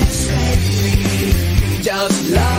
best friend. Just love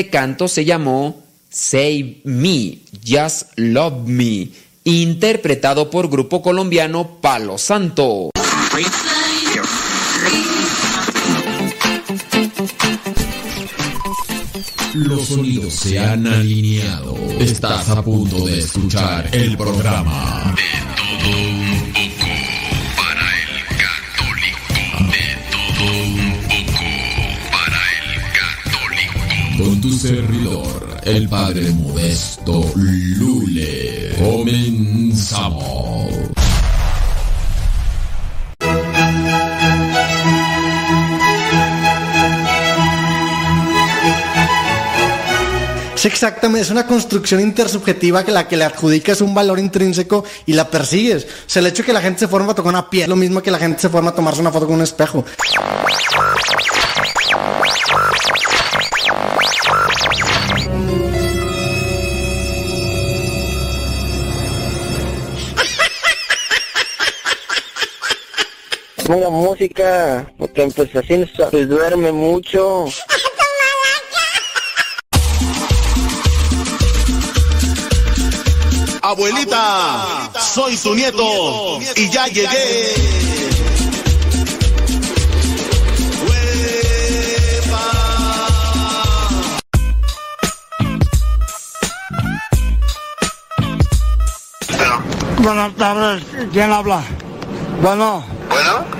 Este canto se llamó Save Me, Just Love Me, interpretado por grupo colombiano Palo Santo. Los sonidos se han alineado. Estás a punto de escuchar el programa. Con tu servidor, el padre modesto Lule. Comenzamos. Es exactamente, es una construcción intersubjetiva que la que le adjudicas un valor intrínseco y la persigues. O sea, el hecho de que la gente se forma a tocar una piel, lo mismo que la gente se forma a tomarse una foto con un espejo. Ponga música, porque pues así pues, duerme mucho. Abuelita, soy su nieto y ya llegué. Buenas tardes, ¿quién habla? Bueno. Bueno.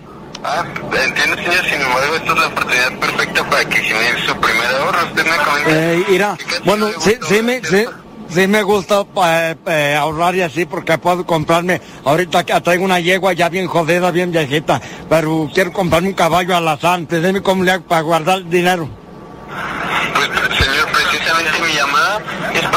Ah, entiendo, señor. Sin embargo, esta es la oportunidad perfecta para que genere su primer ahorro. Usted me comenta. Eh, mira, bueno, sí, sí me, sí, sí me gusta eh, eh, ahorrar y así porque puedo comprarme, ahorita traigo una yegua ya bien jodida, bien viejita, pero quiero comprarme un caballo alazán, dime cómo le hago para guardar el dinero. Pues, señor, precisamente mi llamada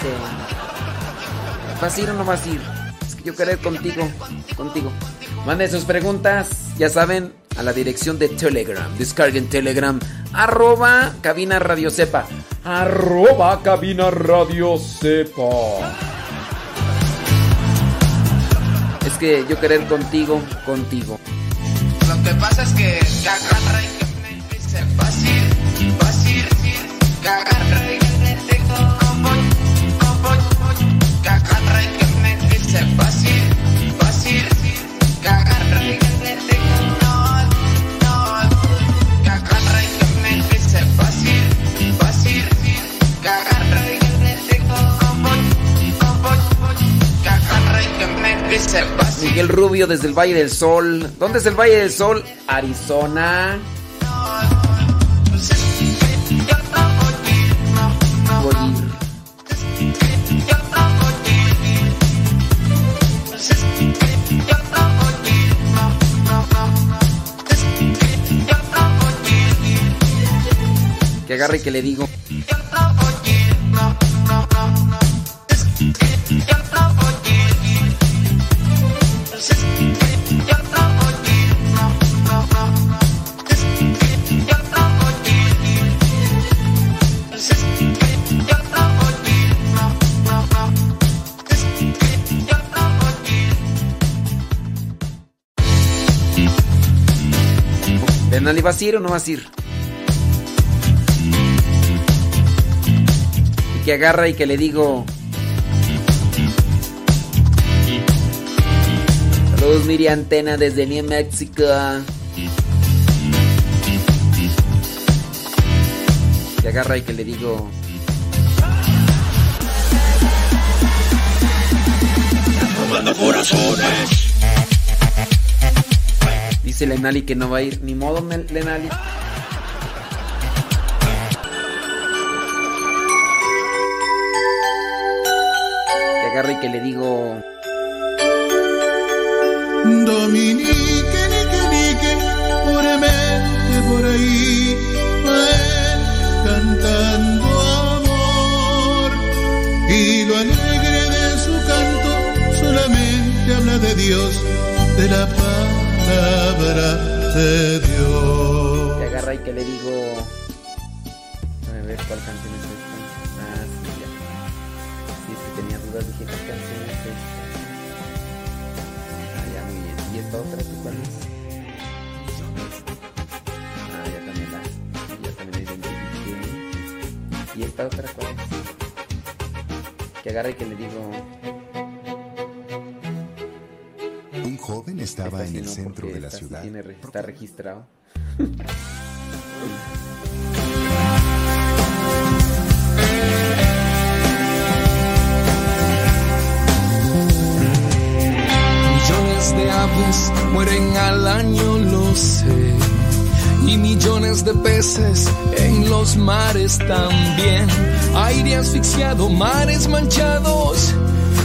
Agarre que le viste. ¿Vas a ir o no vas a ir? Es que yo querer contigo, contigo. Manden sus preguntas, ya saben, a la dirección de Telegram. Descarguen Telegram. Arroba cabina radio sepa. Arroba cabina radio sepa. Es que yo querer contigo, contigo. Lo que pasa es que que agarra y que me dice fácil, fácil. Que agarra Miguel Rubio desde el Valle del Sol. ¿Dónde es el Valle del Sol? Arizona. Que agarre y que le digo. Benali, ¿vas a ir o no vas a ir? Y que agarra y que le digo. Saludos, Miri Antena desde New Mexico. Que agarra y que le digo. Tomando corazones. Dice Lenali que no va a ir. Ni modo, Lenali. Que agarra y que le digo. Dominique, nique, nique, puramente por ahí, va él cantando amor. Y lo alegre de su canto solamente habla de Dios, de la paz sabrá de. Que agarra y que le digo. A ver cuál canción es esta. Ah, sí, ya. Sí, es que tenía dudas, dije, ¿qué canción es esta? Ah, ya, muy bien. ¿Y esta otra, cuál es? Ah, ya también la. Ya también la identifiqué. ¿Y esta otra cuál es? Que agarra y que le digo. Estaba Esta en el no, centro de la sí ciudad. tiene re- está registrado. Millones de aves mueren al año, lo sé. Y millones de peces en los mares también. Aire asfixiado, mares manchados.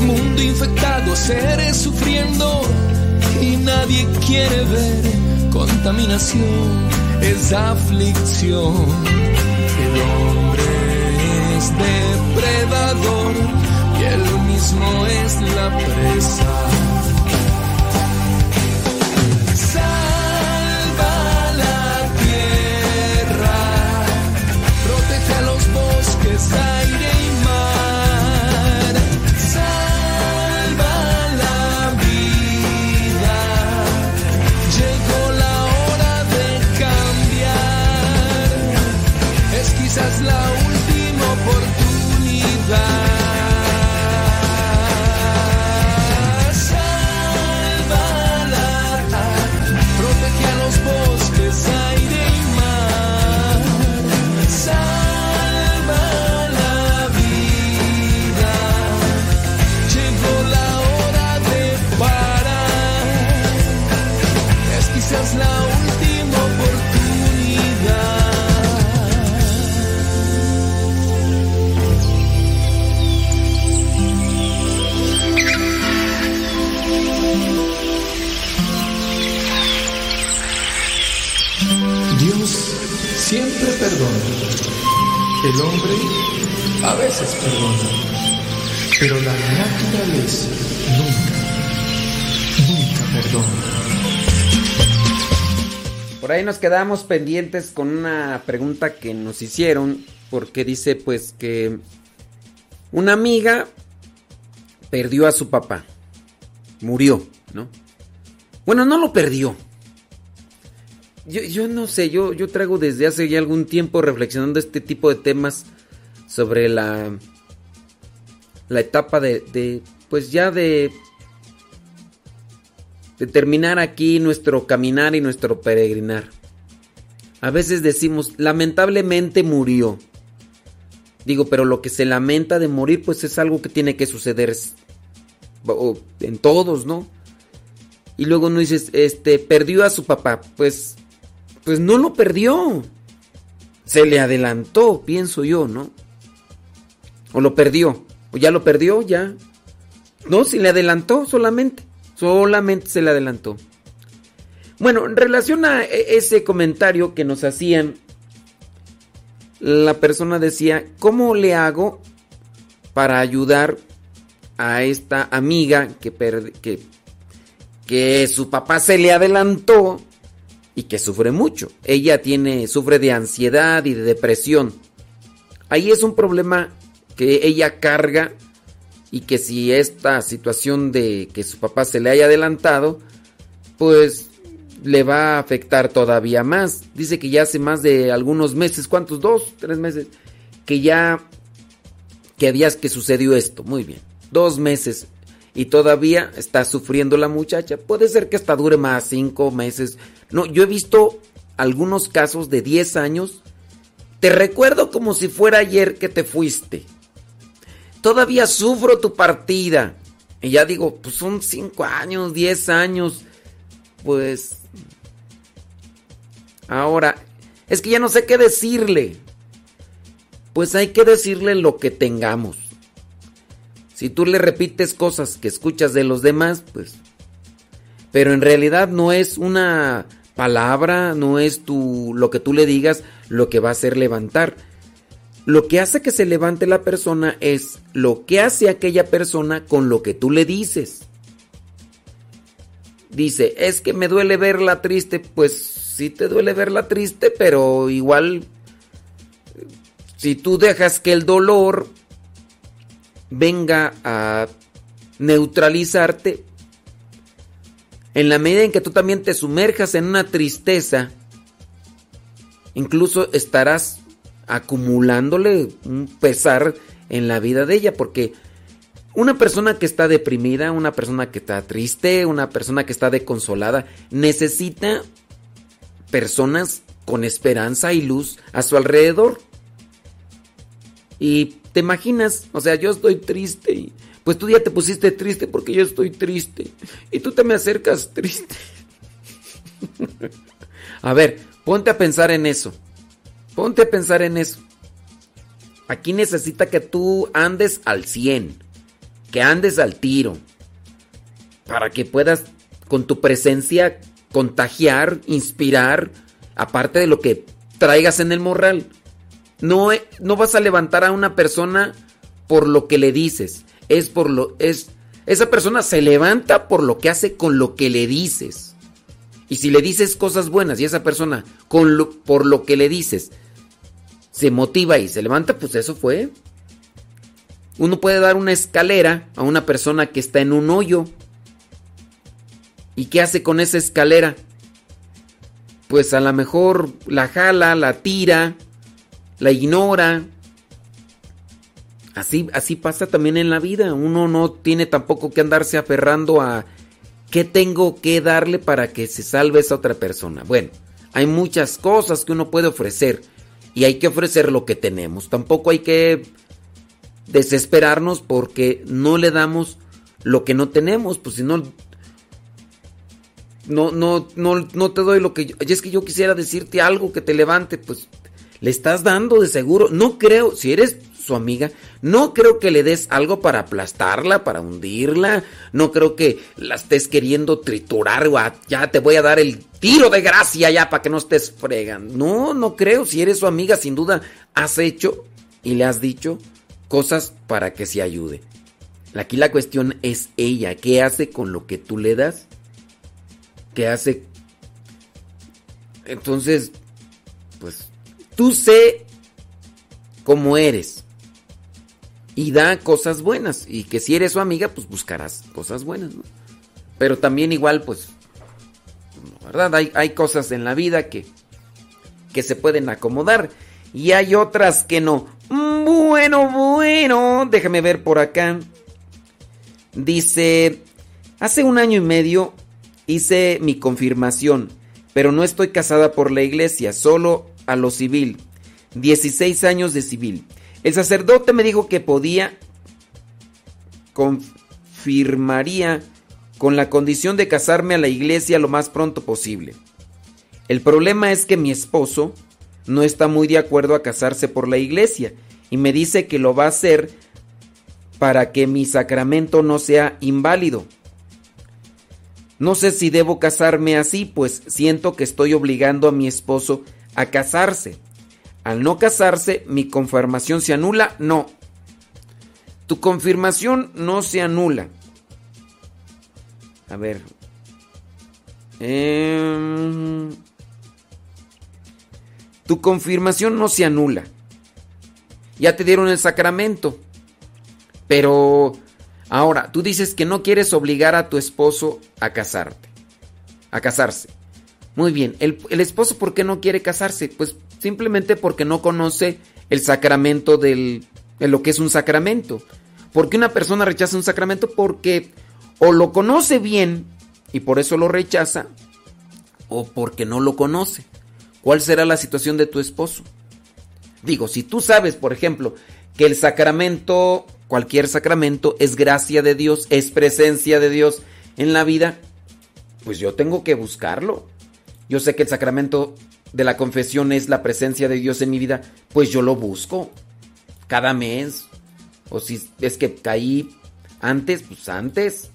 Mundo infectado, seres sufriendo. Y nadie quiere ver contaminación, es aflicción. El hombre es depredador y él mismo es la presa. Salva la tierra, protege los bosques, aire Es la última oportunidad. El hombre a veces perdona. Pero la naturaleza nunca, nunca perdona. Por ahí nos quedamos pendientes con una pregunta que nos hicieron, porque dice pues que una amiga perdió a su papá, murió, ¿no? Bueno, no lo perdió. Yo, yo no sé, yo, yo traigo desde hace ya algún tiempo reflexionando este tipo de temas sobre la, la etapa de, de, pues ya de de terminar aquí nuestro caminar y nuestro peregrinar. A veces decimos, lamentablemente murió. Digo, pero lo que se lamenta de morir, pues es algo que tiene que suceder en todos, ¿no? Y luego no dices, este, perdió a su papá. Pues, pues no lo perdió. Se le adelantó, pienso yo, ¿no? O lo perdió. O ya lo perdió, ya. No, se le adelantó solamente. Solamente se le adelantó. Bueno, en relación a e- ese comentario que nos hacían, la persona decía, ¿cómo le hago para ayudar a esta amiga que, que, que su papá se le adelantó y que sufre mucho? Ella tiene, sufre de ansiedad y de depresión. Ahí es un problema que ella carga y que si esta situación de que su papá se le haya adelantado, pues le va a afectar todavía más. Dice que ya hace más de algunos meses, ¿cuántos? Dos, tres meses, que ya, que había que sucedió esto. Muy bien, dos meses y todavía está sufriendo la muchacha. Puede ser que hasta dure más, cinco meses. No, yo he visto algunos casos de 10 años. Te recuerdo como si fuera ayer que te fuiste. Todavía sufro tu partida. Y ya digo, pues son 5 años, 10 años. Pues... Ahora, es que ya no sé qué decirle. Pues hay que decirle lo que tengamos. Si tú le repites cosas que escuchas de los demás, pues... Pero en realidad no es una palabra, no es tu, lo que tú le digas lo que va a hacer levantar. Lo que hace que se levante la persona es lo que hace aquella persona con lo que tú le dices. Dice, es que me duele verla triste, pues sí te duele verla triste, pero igual si tú dejas que el dolor venga a neutralizarte, en la medida en que tú también te sumerjas en una tristeza, incluso estarás acumulándole un pesar en la vida de ella, porque una persona que está deprimida, una persona que está triste, una persona que está desconsolada, necesita personas con esperanza y luz a su alrededor. Y te imaginas, o sea, yo estoy triste y pues tú ya te pusiste triste porque yo estoy triste y tú te me acercas triste. a ver, ponte a pensar en eso. Ponte a pensar en eso. Aquí necesita que tú andes al 100, que andes al tiro, para que puedas con tu presencia contagiar, inspirar, aparte de lo que traigas en el morral. No, no vas a levantar a una persona por lo que le dices, es por lo es esa persona se levanta por lo que hace con lo que le dices. Y si le dices cosas buenas y esa persona con lo- por lo que le dices se motiva y se levanta, pues eso fue. Uno puede dar una escalera a una persona que está en un hoyo. ¿Y qué hace con esa escalera? Pues a lo mejor la jala, la tira, la ignora. Así, así pasa también en la vida. Uno no tiene tampoco que andarse aferrando a qué tengo que darle para que se salve esa otra persona. Bueno, hay muchas cosas que uno puede ofrecer y hay que ofrecer lo que tenemos. Tampoco hay que desesperarnos porque no le damos lo que no tenemos, pues si no no, no, no, no te doy lo que yo. y es que yo quisiera decirte algo que te levante, pues le estás dando de seguro. No creo, si eres su amiga, no creo que le des algo para aplastarla, para hundirla. No creo que la estés queriendo triturar ya te voy a dar el tiro de gracia ya para que no estés fregan. No, no creo. Si eres su amiga, sin duda has hecho y le has dicho cosas para que se ayude. Aquí la cuestión es ella. ¿Qué hace con lo que tú le das? ¿Qué hace? Entonces, pues, tú sé cómo eres. Y da cosas buenas. Y que si eres su amiga, pues buscarás cosas buenas. Pero también igual, pues, ¿verdad? Hay, hay cosas en la vida que, que se pueden acomodar. Y hay otras que no. Bueno, bueno, déjame ver por acá. Dice, hace un año y medio hice mi confirmación, pero no estoy casada por la iglesia, solo a lo civil. 16 años de civil. El sacerdote me dijo que podía, confirmaría con la condición de casarme a la iglesia lo más pronto posible. El problema es que mi esposo no está muy de acuerdo a casarse por la iglesia y me dice que lo va a hacer para que mi sacramento no sea inválido. No sé si debo casarme así, pues siento que estoy obligando a mi esposo a casarse. Al no casarse, mi confirmación se anula. No. Tu confirmación no se anula. A ver. Em, tu confirmación no se anula. Ya te dieron el sacramento. Pero ahora, tú dices que no quieres obligar a tu esposo a casarte. A casarse. Muy bien. ¿El, esposo por qué no quiere casarse? Pues simplemente porque no conoce el sacramento del, de lo que es un sacramento. ¿Por qué una persona rechaza un sacramento? Porque o lo conoce bien y por eso lo rechaza, o porque no lo conoce. ¿Cuál será la situación de tu esposo? Digo, si tú sabes, por ejemplo, que el sacramento, cualquier sacramento, es gracia de Dios, es presencia de Dios en la vida, pues yo tengo que buscarlo. Yo sé que el sacramento de la confesión es la presencia de Dios en mi vida, pues yo lo busco cada mes. O si es que caí antes, pues antes.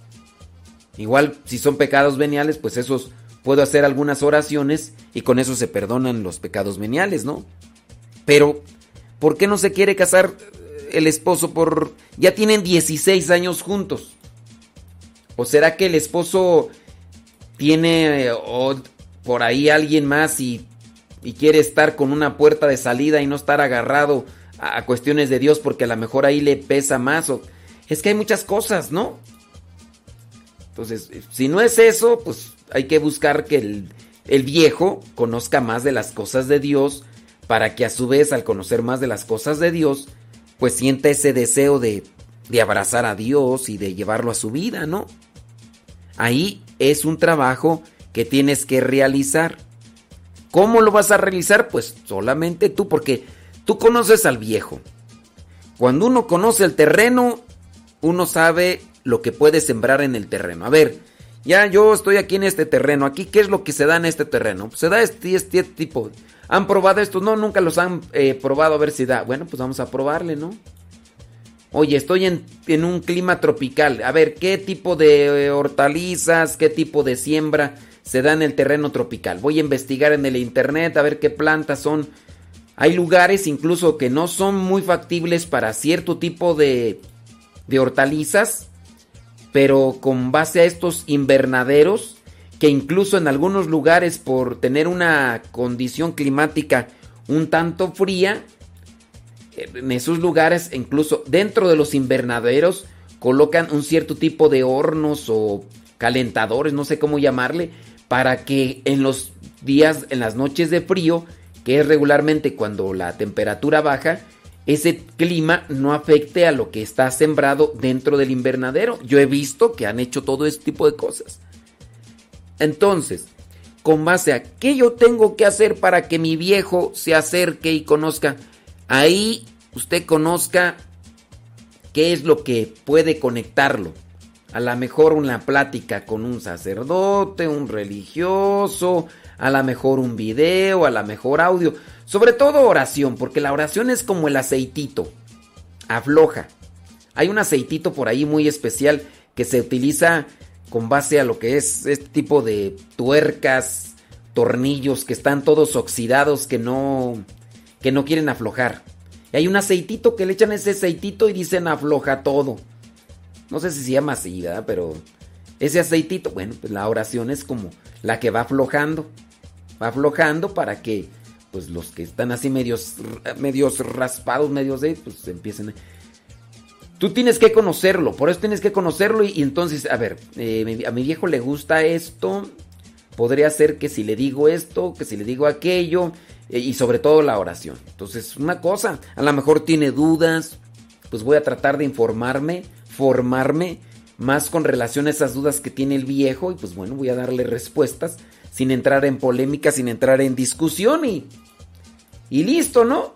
Igual si son pecados veniales, pues esos puedo hacer algunas oraciones y con eso se perdonan los pecados veniales, ¿no? Pero, ¿por qué no se quiere casar el esposo por... Ya tienen 16 años juntos. ¿O será que el esposo tiene eh, por ahí alguien más y, y quiere estar con una puerta de salida y no estar agarrado a cuestiones de Dios porque a lo mejor ahí le pesa más? O... Es que hay muchas cosas, ¿no? Entonces, si no es eso, pues hay que buscar que el, el, viejo conozca más de las cosas de Dios para que a su vez al conocer más de las cosas de Dios, pues sienta ese deseo de, de abrazar a Dios y de llevarlo a su vida, ¿no? Ahí es un trabajo que tienes que realizar. ¿Cómo lo vas a realizar? Pues solamente tú, porque tú conoces al viejo. Cuando uno conoce el terreno, uno sabe lo que puede sembrar en el terreno. A ver, ya yo estoy aquí en este terreno. Aquí, ¿qué es lo que se da en este terreno? se da este, este tipo. ¿Han probado esto? No, nunca los han eh, probado a ver si da. Bueno, pues vamos a probarle, ¿no? Oye, estoy en, en un clima tropical. A ver, ¿qué tipo de eh, hortalizas, qué tipo de siembra se da en el terreno tropical? Voy a investigar en el internet a ver qué plantas son. Hay lugares incluso que no son muy factibles para cierto tipo de, de hortalizas pero con base a estos invernaderos que incluso en algunos lugares por tener una condición climática un tanto fría, en esos lugares incluso dentro de los invernaderos colocan un cierto tipo de hornos o calentadores, no sé cómo llamarle, para que en los días, en las noches de frío, que es regularmente cuando la temperatura baja, ese clima no afecte a lo que está sembrado dentro del invernadero. Yo he visto que han hecho todo ese tipo de cosas. Entonces, con base a qué yo tengo que hacer para que mi viejo se acerque y conozca, ahí usted conozca qué es lo que puede conectarlo. A lo mejor una plática con un sacerdote, un religioso, a lo mejor un video, a lo mejor audio. Sobre todo oración, porque la oración es como el aceitito. Afloja. Hay un aceitito por ahí muy especial que se utiliza con base a lo que es este tipo de tuercas, tornillos que están todos oxidados que no que no quieren aflojar. Y hay un aceitito que le echan ese aceitito y dicen afloja todo. No sé si se llama así, ¿verdad? Pero ese aceitito, bueno, pues la oración es como la que va aflojando. Va aflojando para que pues los que están así medios, medios raspados, medios de, pues empiecen. Tú tienes que conocerlo, por eso tienes que conocerlo y, entonces, a ver, eh, a mi viejo le gusta esto, podría ser que si le digo esto, que si le digo aquello, eh, y sobre todo la oración. Entonces, una cosa, a lo mejor tiene dudas, pues voy a tratar de informarme, formarme más con relación a esas dudas que tiene el viejo y pues bueno, voy a darle respuestas sin entrar en polémica, sin entrar en discusión y, y listo, ¿no?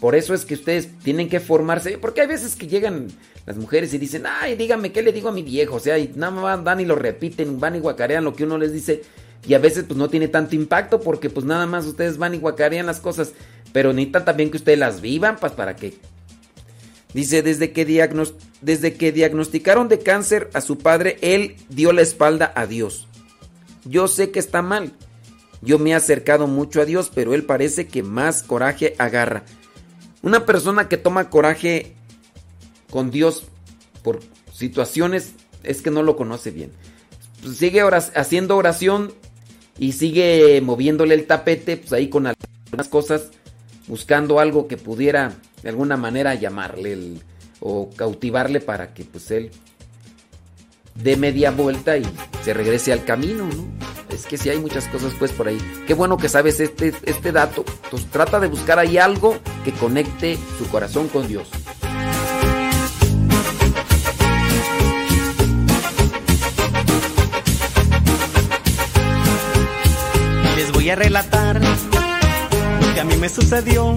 Por eso es que ustedes tienen que formarse, porque hay veces que llegan las mujeres y dicen, ay, dígame, ¿qué le digo a mi viejo? O sea, y nada más van y lo repiten, van y guacarean lo que uno les dice y a veces pues no tiene tanto impacto porque pues nada más ustedes van y guacarean las cosas, pero necesitan también que ustedes las vivan pues para que Dice, desde que, desde diagnosticaron de cáncer a su padre, él dio la espalda a Dios. Yo sé que está mal. Yo me he acercado mucho a Dios, pero él parece que más coraje agarra. Una persona que toma coraje con Dios por situaciones es que no lo conoce bien. Pues sigue oras- haciendo oración y sigue moviéndole el tapete, pues ahí con algunas cosas, buscando algo que pudiera de alguna manera llamarle el- o cautivarle para que pues él dé media vuelta y se regrese al camino, ¿no? Es que sí hay muchas cosas pues por ahí. Qué bueno que sabes este, este dato. Entonces trata de buscar ahí algo que conecte su corazón con Dios. Les voy a relatar lo que a mí me sucedió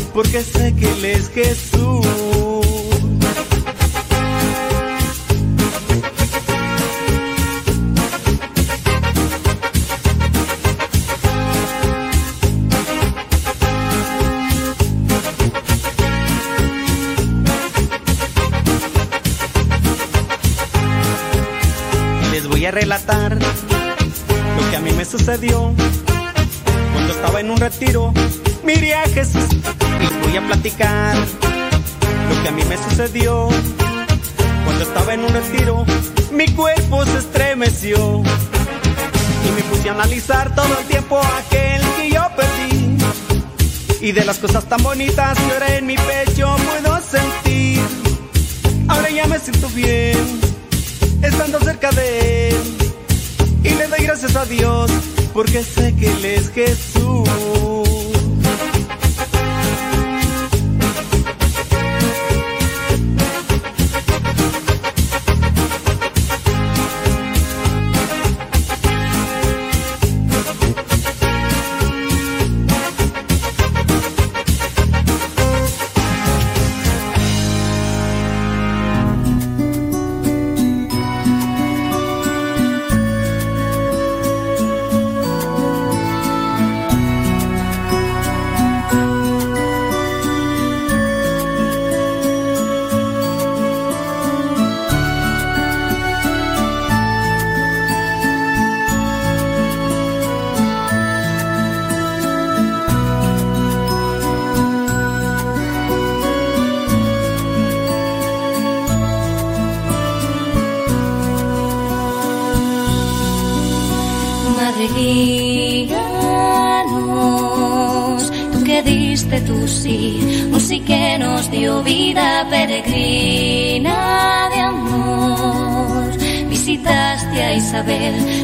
porque sé que Él es Jesús. Les voy a relatar lo que a mí me sucedió cuando estaba en un retiro. Miré a Jesús a platicar lo que a mí me sucedió cuando estaba en un retiro. Mi cuerpo se estremeció y me puse a analizar todo el tiempo aquel que yo perdí. Y de las cosas tan bonitas que ahora en mi pecho puedo sentir. Ahora ya me siento bien, estando cerca de Él. Y le doy gracias a Dios, porque sé que Él es Jesús.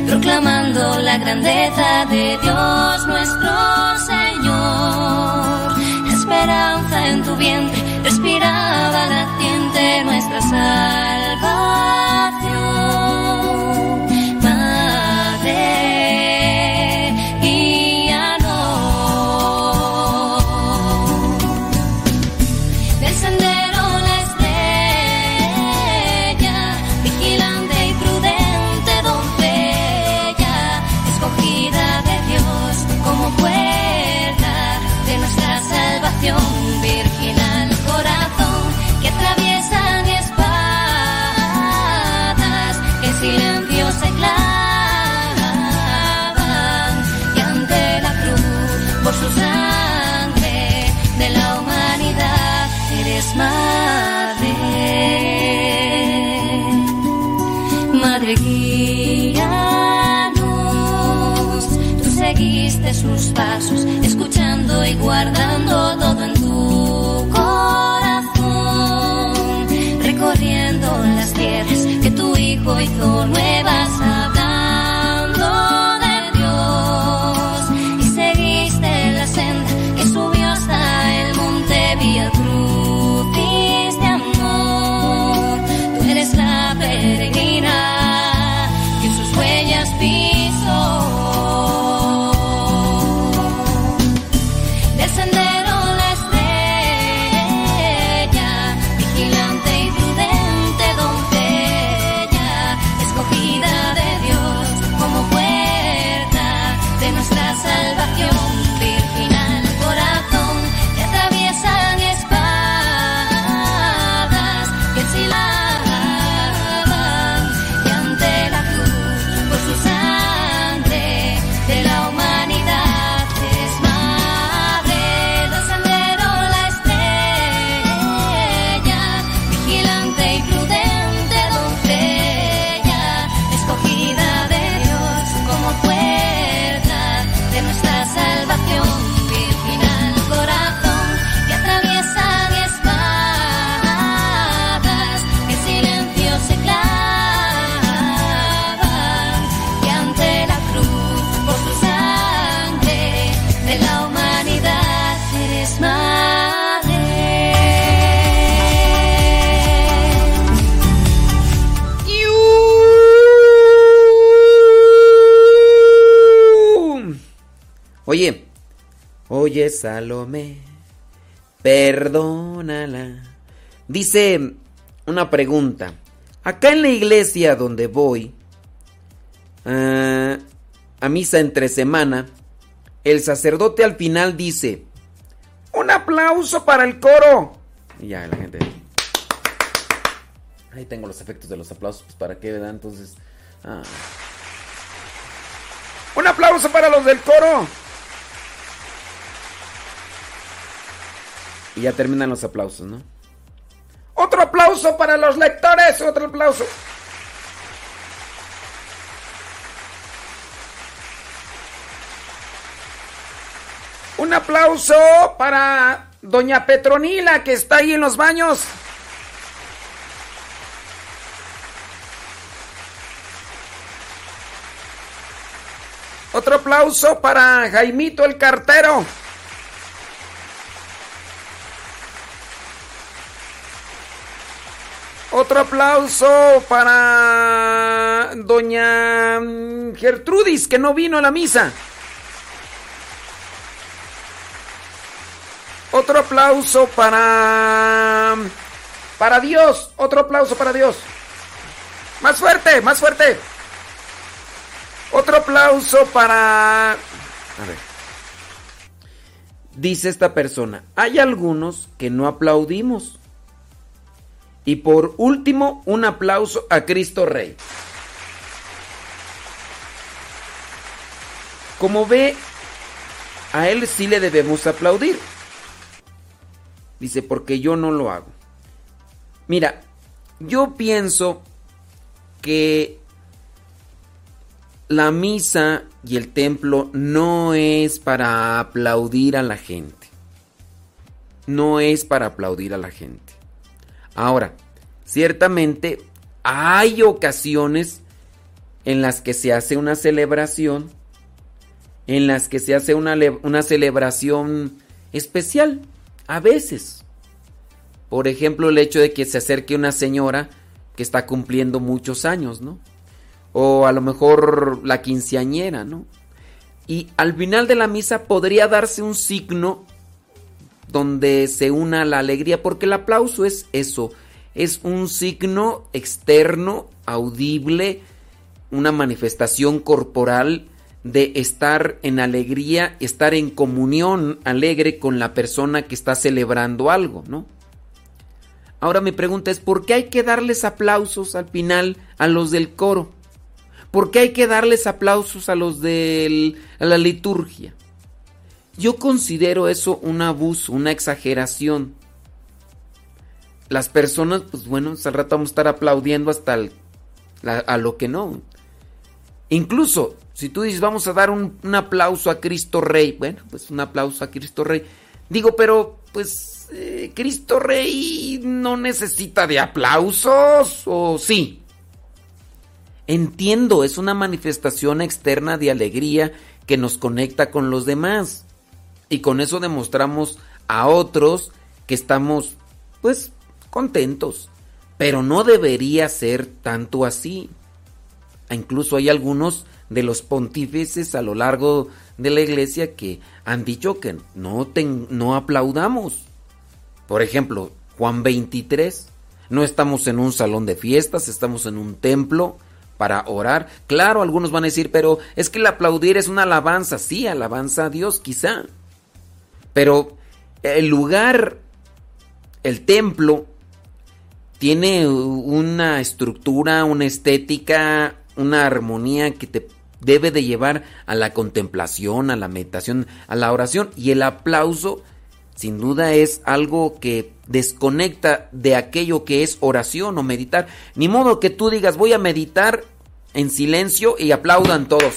Proclamando la grandeza de Dios nuestro Señor. Esperanza en tu vientre respiraba latiente nuestra salvación. Madre guíanos, tú seguiste sus pasos, escuchando y guardando todo en tu corazón, recorriendo las tierras que tu hijo hizo nuevas, hablando Salomé, perdónala. Dice una pregunta. Acá en la iglesia donde voy, ah, a misa entre semana, el sacerdote al final dice, un aplauso para el coro. Y ya la gente... Ahí tengo los efectos de los aplausos, pues para qué, ¿verdad? Entonces... ah. Un aplauso para los del coro. Y ya terminan los aplausos, ¿no? Otro aplauso para los lectores, otro aplauso. Un aplauso para doña Petronila que está ahí en los baños. Otro aplauso para Jaimito el cartero. Otro aplauso para doña Gertrudis que no vino a la misa. Otro aplauso para para Dios, otro aplauso para Dios. Más fuerte, más fuerte. Otro aplauso para... A ver. Dice esta persona, hay algunos que no aplaudimos. Y por último, un aplauso a Cristo Rey. Como ve, a él sí le debemos aplaudir. Dice, porque yo no lo hago. Mira, yo pienso que la misa y el templo no es para aplaudir a la gente. No es para aplaudir a la gente. Ahora, ciertamente hay ocasiones en las que se hace una celebración, en las que se hace una, una celebración especial, a veces. Por ejemplo, el hecho de que se acerque una señora que está cumpliendo muchos años, ¿no? O a lo mejor la quinceañera, ¿no? Y al final de la misa podría darse un signo donde se una la alegría, porque el aplauso es eso, es un signo externo, audible, una manifestación corporal de estar en alegría, estar en comunión alegre con la persona que está celebrando algo, ¿no? Ahora mi pregunta es, ¿por qué hay que darles aplausos al final a los del coro? ¿Por qué hay que darles aplausos a los de la liturgia? Yo considero eso un abuso, una exageración. Las personas, pues bueno, al rato vamos a estar aplaudiendo hasta a lo que no. Incluso, si tú dices, vamos a dar un, un, aplauso a Cristo Rey, bueno, pues un aplauso a Cristo Rey. Digo, pero, pues, eh, Cristo Rey no necesita de aplausos, ¿o sí? Entiendo, es una manifestación externa de alegría que nos conecta con los demás. Y con eso demostramos a otros que estamos, pues, contentos. Pero no debería ser tanto así. Incluso hay algunos de los pontífices a lo largo de la iglesia que han dicho que no, no aplaudamos. Por ejemplo, Juan 23. No estamos en un salón de fiestas, estamos en un templo para orar. Claro, algunos van a decir, pero es que el aplaudir es una alabanza. Sí, alabanza a Dios, quizá. Pero el lugar, el templo, tiene una estructura, una estética, una armonía que te debe de llevar a la contemplación, a la meditación, a la oración. Y el aplauso, sin duda, es algo que desconecta de aquello que es oración o meditar. Ni modo que tú digas, voy a meditar en silencio y aplaudan todos.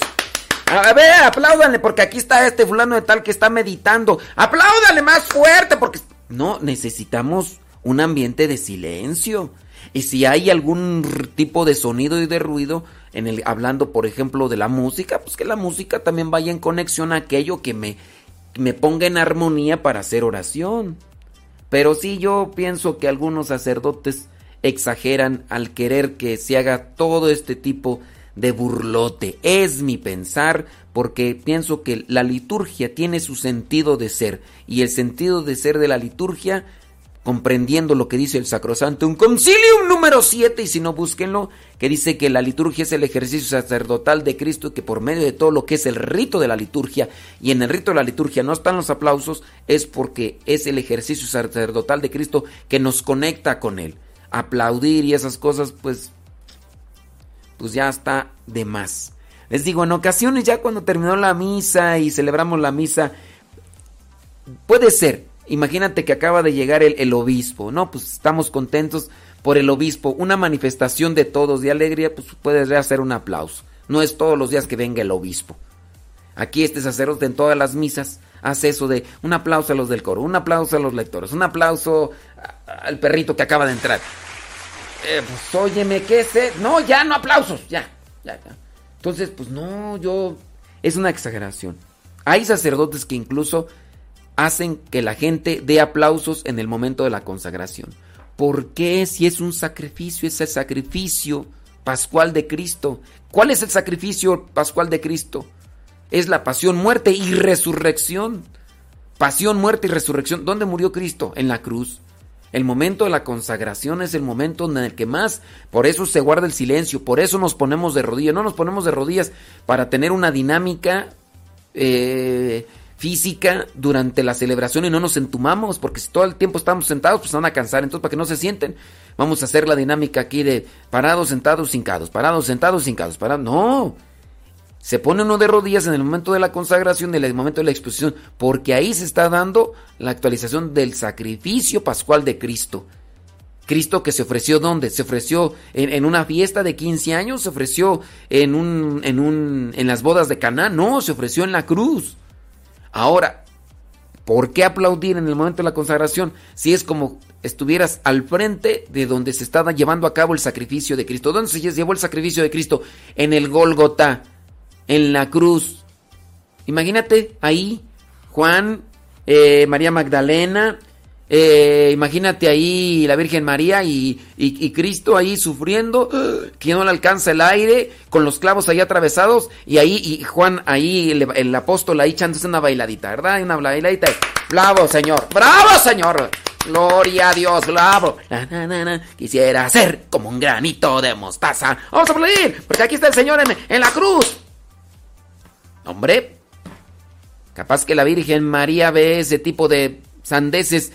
A ver, apláudanle porque aquí está este fulano de tal que está meditando. Apláudanle más fuerte porque... No, necesitamos un ambiente de silencio. Y si hay algún tipo de sonido y de ruido, en el, hablando por ejemplo de la música, pues que la música también vaya en conexión a aquello que me, me ponga en armonía para hacer oración. Pero sí yo pienso que algunos sacerdotes exageran al querer que se haga todo este tipo de burlote. Es mi pensar, porque pienso que la liturgia tiene su sentido de ser y el sentido de ser de la liturgia comprendiendo lo que dice el Sacrosanto, un concilium número 7, y si no búsquenlo, que dice que la liturgia es el ejercicio sacerdotal de Cristo y que por medio de todo lo que es el rito de la liturgia, y en el rito de la liturgia no están los aplausos, es porque es el ejercicio sacerdotal de Cristo que nos conecta con Él. Aplaudir y esas cosas, pues, pues ya está de más. Les digo, en ocasiones ya cuando terminó la misa y celebramos la misa, puede ser, Imagínate que acaba de llegar el, obispo, ¿no? Pues estamos contentos por el obispo. Una manifestación de todos de alegría, pues puedes hacer un aplauso. No es todos los días que venga el obispo. Aquí este sacerdote en todas las misas hace eso de un aplauso a los del coro, un aplauso a los lectores, un aplauso al perrito que acaba de entrar. Eh, pues óyeme, ¿qué sé? No, ya no aplausos, ya, ya, ya. Entonces, pues no, yo... Es una exageración. Hay sacerdotes que incluso hacen que la gente dé aplausos en el momento de la consagración. ¿Por qué si es un sacrificio, es el sacrificio pascual de Cristo? ¿Cuál es el sacrificio pascual de Cristo? Es la pasión, muerte y resurrección. Pasión, muerte y resurrección. ¿Dónde murió Cristo? En la cruz. El momento de la consagración es el momento en el que más, por eso se guarda el silencio, por eso nos ponemos de rodillas. No nos ponemos de rodillas para tener una dinámica eh, física durante la celebración y no nos entumamos, porque si todo el tiempo estamos sentados, pues van a cansar. Entonces, para que no se sienten, vamos a hacer la dinámica aquí de parados, sentados, hincados, parados, sentados, hincados, parados. No. Se pone uno de rodillas en el momento de la consagración, en el momento de la exposición, porque ahí se está dando la actualización del sacrificio pascual de Cristo. Cristo que se ofreció ¿dónde? Se ofreció en, una fiesta de 15 años, se ofreció en un, en un, en las bodas de Caná, no, se ofreció en la cruz. Ahora, ¿por qué aplaudir en el momento de la consagración si es como estuvieras al frente de donde se estaba llevando a cabo el sacrificio de Cristo? ¿Dónde se llevó el sacrificio de Cristo? En el Gólgota, en la cruz. Imagínate ahí, Juan, eh, María Magdalena, eh, imagínate ahí la Virgen María y, Cristo ahí sufriendo, que no le alcanza el aire, con los clavos ahí atravesados, y ahí y Juan ahí, el, apóstol ahí echándose una bailadita, ¿verdad? Una bailadita. Bravo, Señor. Bravo, Señor. Gloria a Dios, bravo. Quisiera ser como un granito de mostaza. Vamos a aplaudir, porque aquí está el Señor en, en la cruz. Hombre, capaz que la Virgen María ve ese tipo de sandeces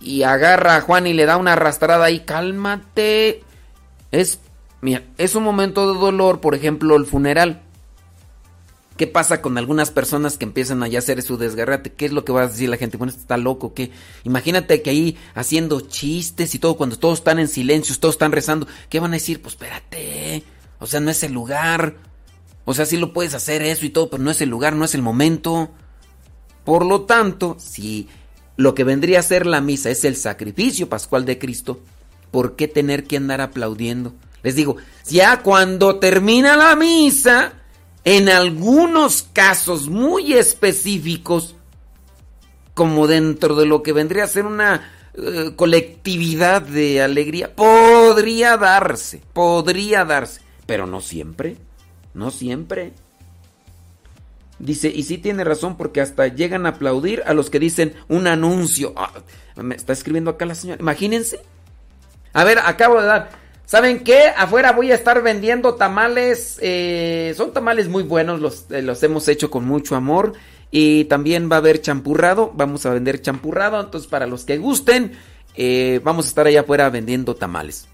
y agarra a Juan y le da una arrastrada ahí, cálmate. Es, mira, es un momento de dolor, por ejemplo, el funeral. ¿Qué pasa con algunas personas que empiezan a hacer su desgarrate? ¿Qué es lo que va a decir la gente? Bueno, está loco, ¿qué? Imagínate que ahí haciendo chistes y todo, cuando todos están en silencio, todos están rezando, ¿qué van a decir? Pues espérate, o sea, no es el lugar. O sea, sí lo puedes hacer eso y todo, pero no es el lugar, no es el momento. Por lo tanto, si lo que vendría a ser la misa es el sacrificio pascual de Cristo, ¿por qué tener que andar aplaudiendo? Les digo, ya cuando termina la misa, en algunos casos muy específicos, como dentro de lo que vendría a ser una eh, colectividad de alegría, podría darse, podría darse, pero no siempre, no siempre. Dice, y sí tiene razón porque hasta llegan a aplaudir a los que dicen un anuncio. Ah, me está escribiendo acá la señora. Imagínense. A ver, acabo de dar. ¿Saben qué? Afuera voy a estar vendiendo tamales. Eh, son tamales muy buenos, los, eh, los hemos hecho con mucho amor. Y también va a haber champurrado. Vamos a vender champurrado. Entonces, para los que gusten, eh, vamos a estar allá afuera vendiendo tamales.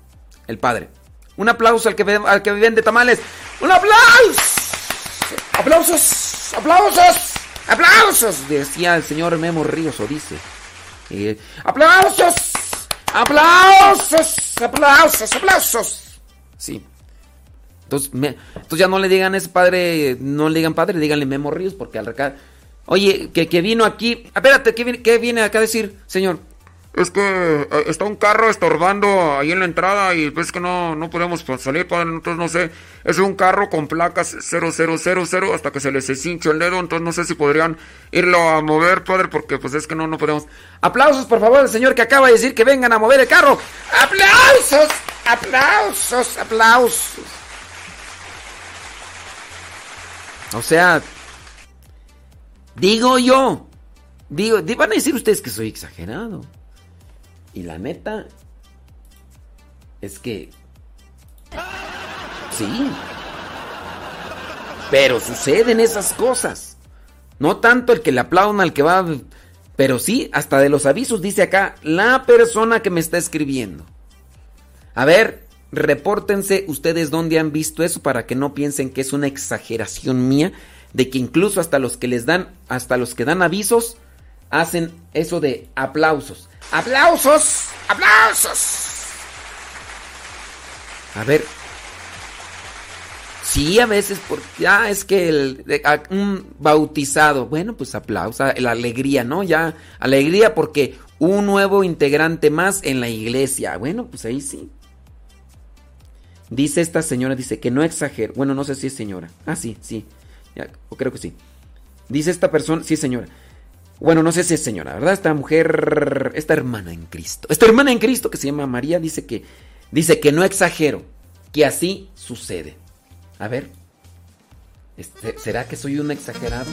El padre. Un aplauso al que, al que vende tamales. ¡Un aplauso! ¡Aplausos! ¡Aplausos! ¡Aplausos! Decía el señor Memo Ríos, o dice. Eh, ¡Aplausos! ¡Aplausos! ¡Aplausos! ¡Aplausos! Sí. Entonces, entonces ya no le digan ese padre, no le digan padre, díganle Memo Ríos, porque al recado. Oye, que, que vino aquí. Espérate, ¿qué viene, ¿qué viene acá a decir, señor? Es que eh, está un carro estorbando ahí en la entrada y ves que no, no podemos salir, padre. Entonces no sé, es un carro con placas 0000 hasta que se les hinche el dedo. Entonces no sé si podrían irlo a mover, padre, porque pues es que no, no podemos. Aplausos, por favor, el señor que acaba de decir que vengan a mover el carro. ¡Aplausos! ¡Aplausos! ¡Aplausos! O sea, Digo yo. Digo, di- van a decir ustedes que soy exagerado. Y la neta es que sí. Pero suceden esas cosas. No tanto el que le aplaudan al que va, pero sí, hasta de los avisos dice acá la persona que me está escribiendo. A ver, repórtense ustedes dónde han visto eso para que no piensen que es una exageración mía de que incluso hasta los que les dan, hasta los que dan avisos, hacen eso de aplausos. ¡Aplausos! ¡Aplausos! A ver. Sí, a veces, porque ah, es que el, un bautizado, bueno, pues aplausa, la alegría, ¿no? Ya, alegría porque un nuevo integrante más en la iglesia. Bueno, pues ahí sí. Dice esta señora, dice que no exagero. Bueno, no sé si es señora. Ah, sí, sí. Ya, creo que sí. Dice esta persona, sí, señora. Bueno, no sé si es señora, ¿verdad? Esta mujer, esta hermana en Cristo. Esta hermana en Cristo que se llama María dice que dice que no exagero, que así sucede. A ver. este, ¿Será que soy un exagerado?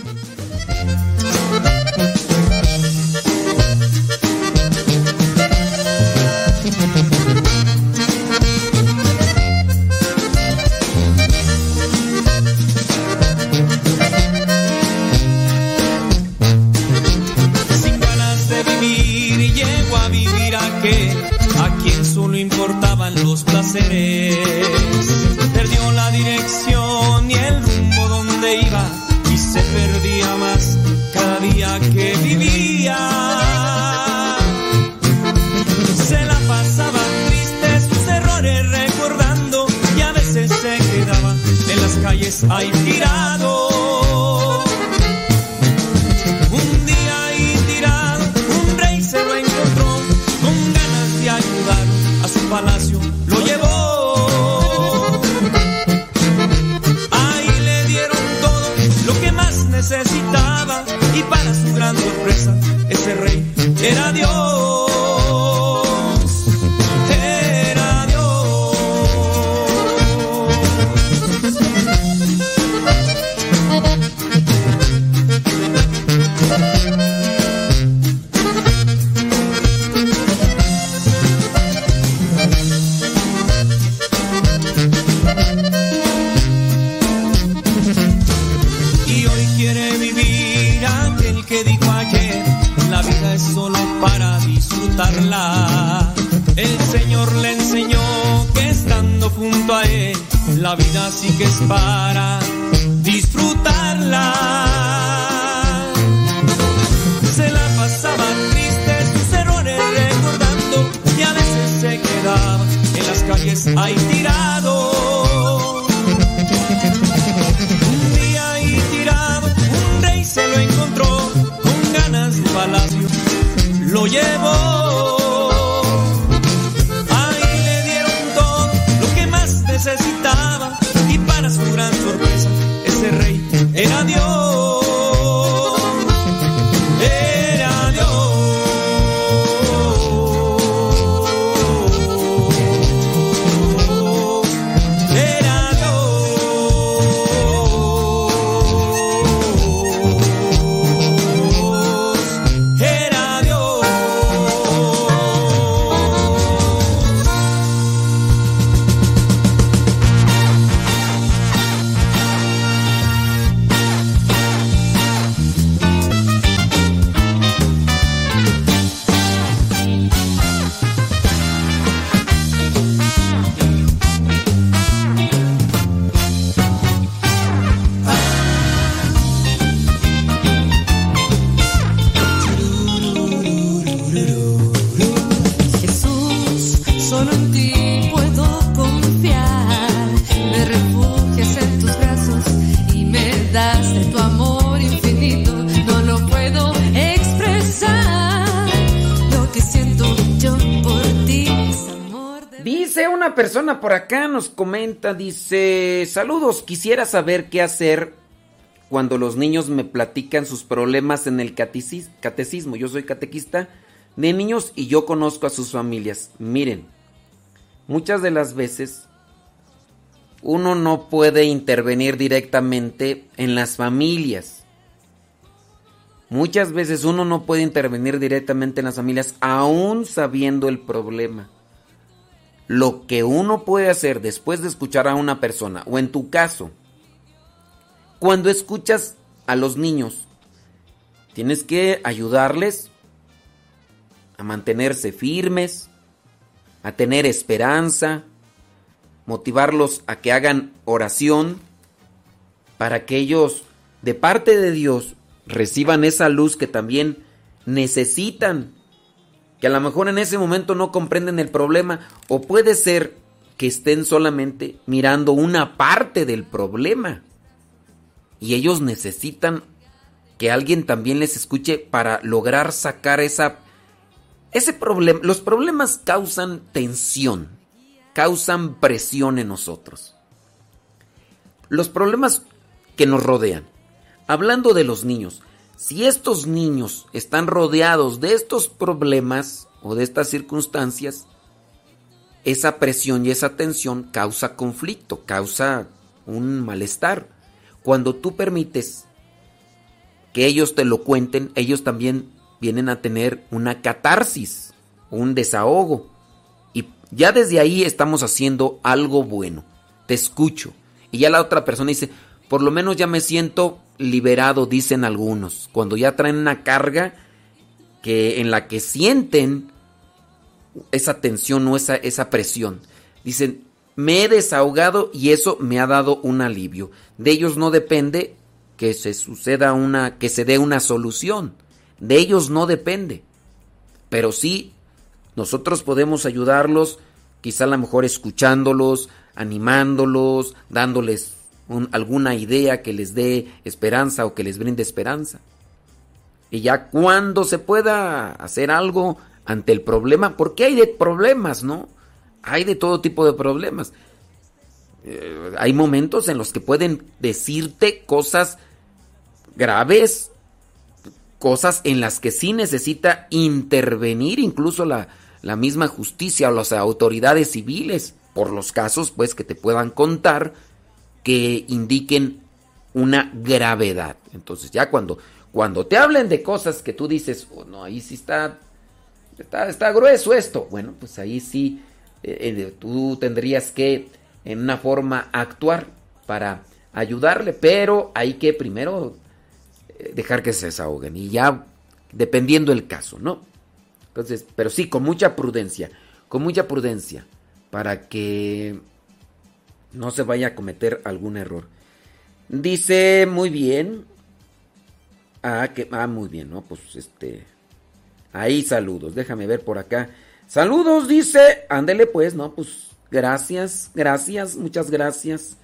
Perdió la dirección y el rumbo donde iba y se perdía más cada día que vivía. Se la pasaba triste sus errores recordando y a veces se quedaba en las calles ahí tirado. Era Dios. La vida sí que es para disfrutarla se la pasaba triste sus errores recordando y a veces se quedaba en las calles ahí tirado un día ahí tirado, un rey se lo encontró con ganas de palacio, lo llevó. Nos comenta, dice, saludos, quisiera saber qué hacer cuando los niños me platican sus problemas en el catecis- catecismo. Yo soy catequista de niños y yo conozco a sus familias. Miren, muchas de las veces uno no puede intervenir directamente en las familias. Muchas veces uno no puede intervenir directamente en las familias aún sabiendo el problema. Lo que uno puede hacer después de escuchar a una persona, o en tu caso, cuando escuchas a los niños, tienes que ayudarles a mantenerse firmes, a tener esperanza, motivarlos a que hagan oración para que ellos, de parte de Dios, reciban esa luz que también necesitan, que a lo mejor en ese momento no comprenden el problema, o puede ser que estén solamente mirando una parte del problema. Y ellos necesitan que alguien también les escuche para lograr sacar esa ese problema. Los problemas causan tensión, causan presión en nosotros. Los problemas que nos rodean. Hablando de los niños, si estos niños están rodeados de estos problemas o de estas circunstancias, esa presión y esa tensión causa conflicto, causa un malestar. Cuando tú permites que ellos te lo cuenten, ellos también vienen a tener una catarsis, un desahogo. Y ya desde ahí estamos haciendo algo bueno. Te escucho. Y ya la otra persona dice, por lo menos ya me siento liberado, dicen algunos. Cuando ya traen una carga que en la que sienten esa tensión o esa, esa presión. Dicen, me he desahogado y eso me ha dado un alivio. De ellos no depende que se suceda una, que se dé una solución. De ellos no depende. Pero sí, nosotros podemos ayudarlos, quizá a lo mejor escuchándolos, animándolos, dándoles alguna idea que les dé esperanza o que les brinde esperanza. Y ya cuando se pueda hacer algo ante el problema, porque hay de problemas, ¿no? Hay de todo tipo de problemas. Eh, hay momentos en los que pueden decirte cosas graves, cosas en las que sí necesita intervenir incluso la, la misma justicia o las autoridades civiles, por los casos pues que te puedan contar que indiquen una gravedad. Entonces ya cuando, cuando te hablen de cosas que tú dices, oh, no, ahí sí está, está, grueso esto, bueno, pues ahí sí eh, eh, tú tendrías que en una forma actuar para ayudarle, pero hay que primero dejar que se desahoguen y ya dependiendo el caso, ¿no? Entonces, pero sí, con mucha prudencia, con mucha prudencia, para que no se vaya a cometer algún error. Dice, muy bien. Ah, que, ah, muy bien, ¿no? Pues este. Ahí saludos, déjame ver por acá. Saludos, dice. Ándele pues, ¿no? Pues gracias, gracias, muchas gracias.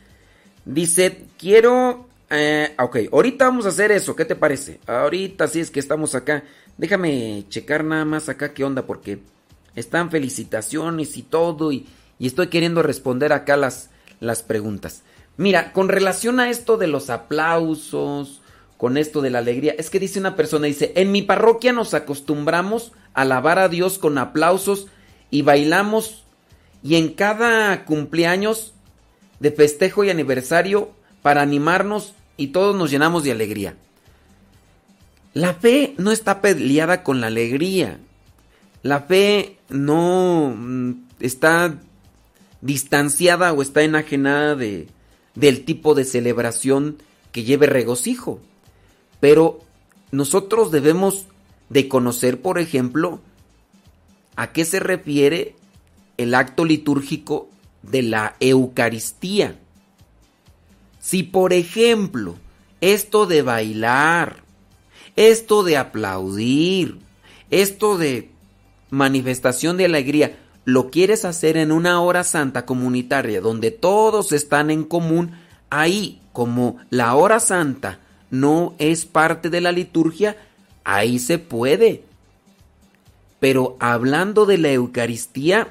Dice, quiero eh, ok, ahorita vamos a hacer eso, ¿qué te parece? Ahorita sí es que estamos acá. Déjame checar nada más acá qué onda, porque están felicitaciones y todo, y, estoy queriendo responder acá las, las preguntas. Mira, con relación a esto de los aplausos, con esto de la alegría, es que dice una persona, dice, en mi parroquia nos acostumbramos a alabar a Dios con aplausos y bailamos, y en cada cumpleaños de festejo y aniversario, para animarnos y todos nos llenamos de alegría. La fe no está peleada con la alegría. La fe no mm, está distanciada o está enajenada de, del tipo de celebración que lleve regocijo. Pero nosotros debemos de conocer, por ejemplo, a qué se refiere el acto litúrgico de la Eucaristía. Si por ejemplo, esto de bailar, esto de aplaudir, esto de manifestación de alegría, lo quieres hacer en una hora santa comunitaria donde todos están en común, ahí como la hora santa no es parte de la liturgia, ahí se puede. Pero hablando de la Eucaristía,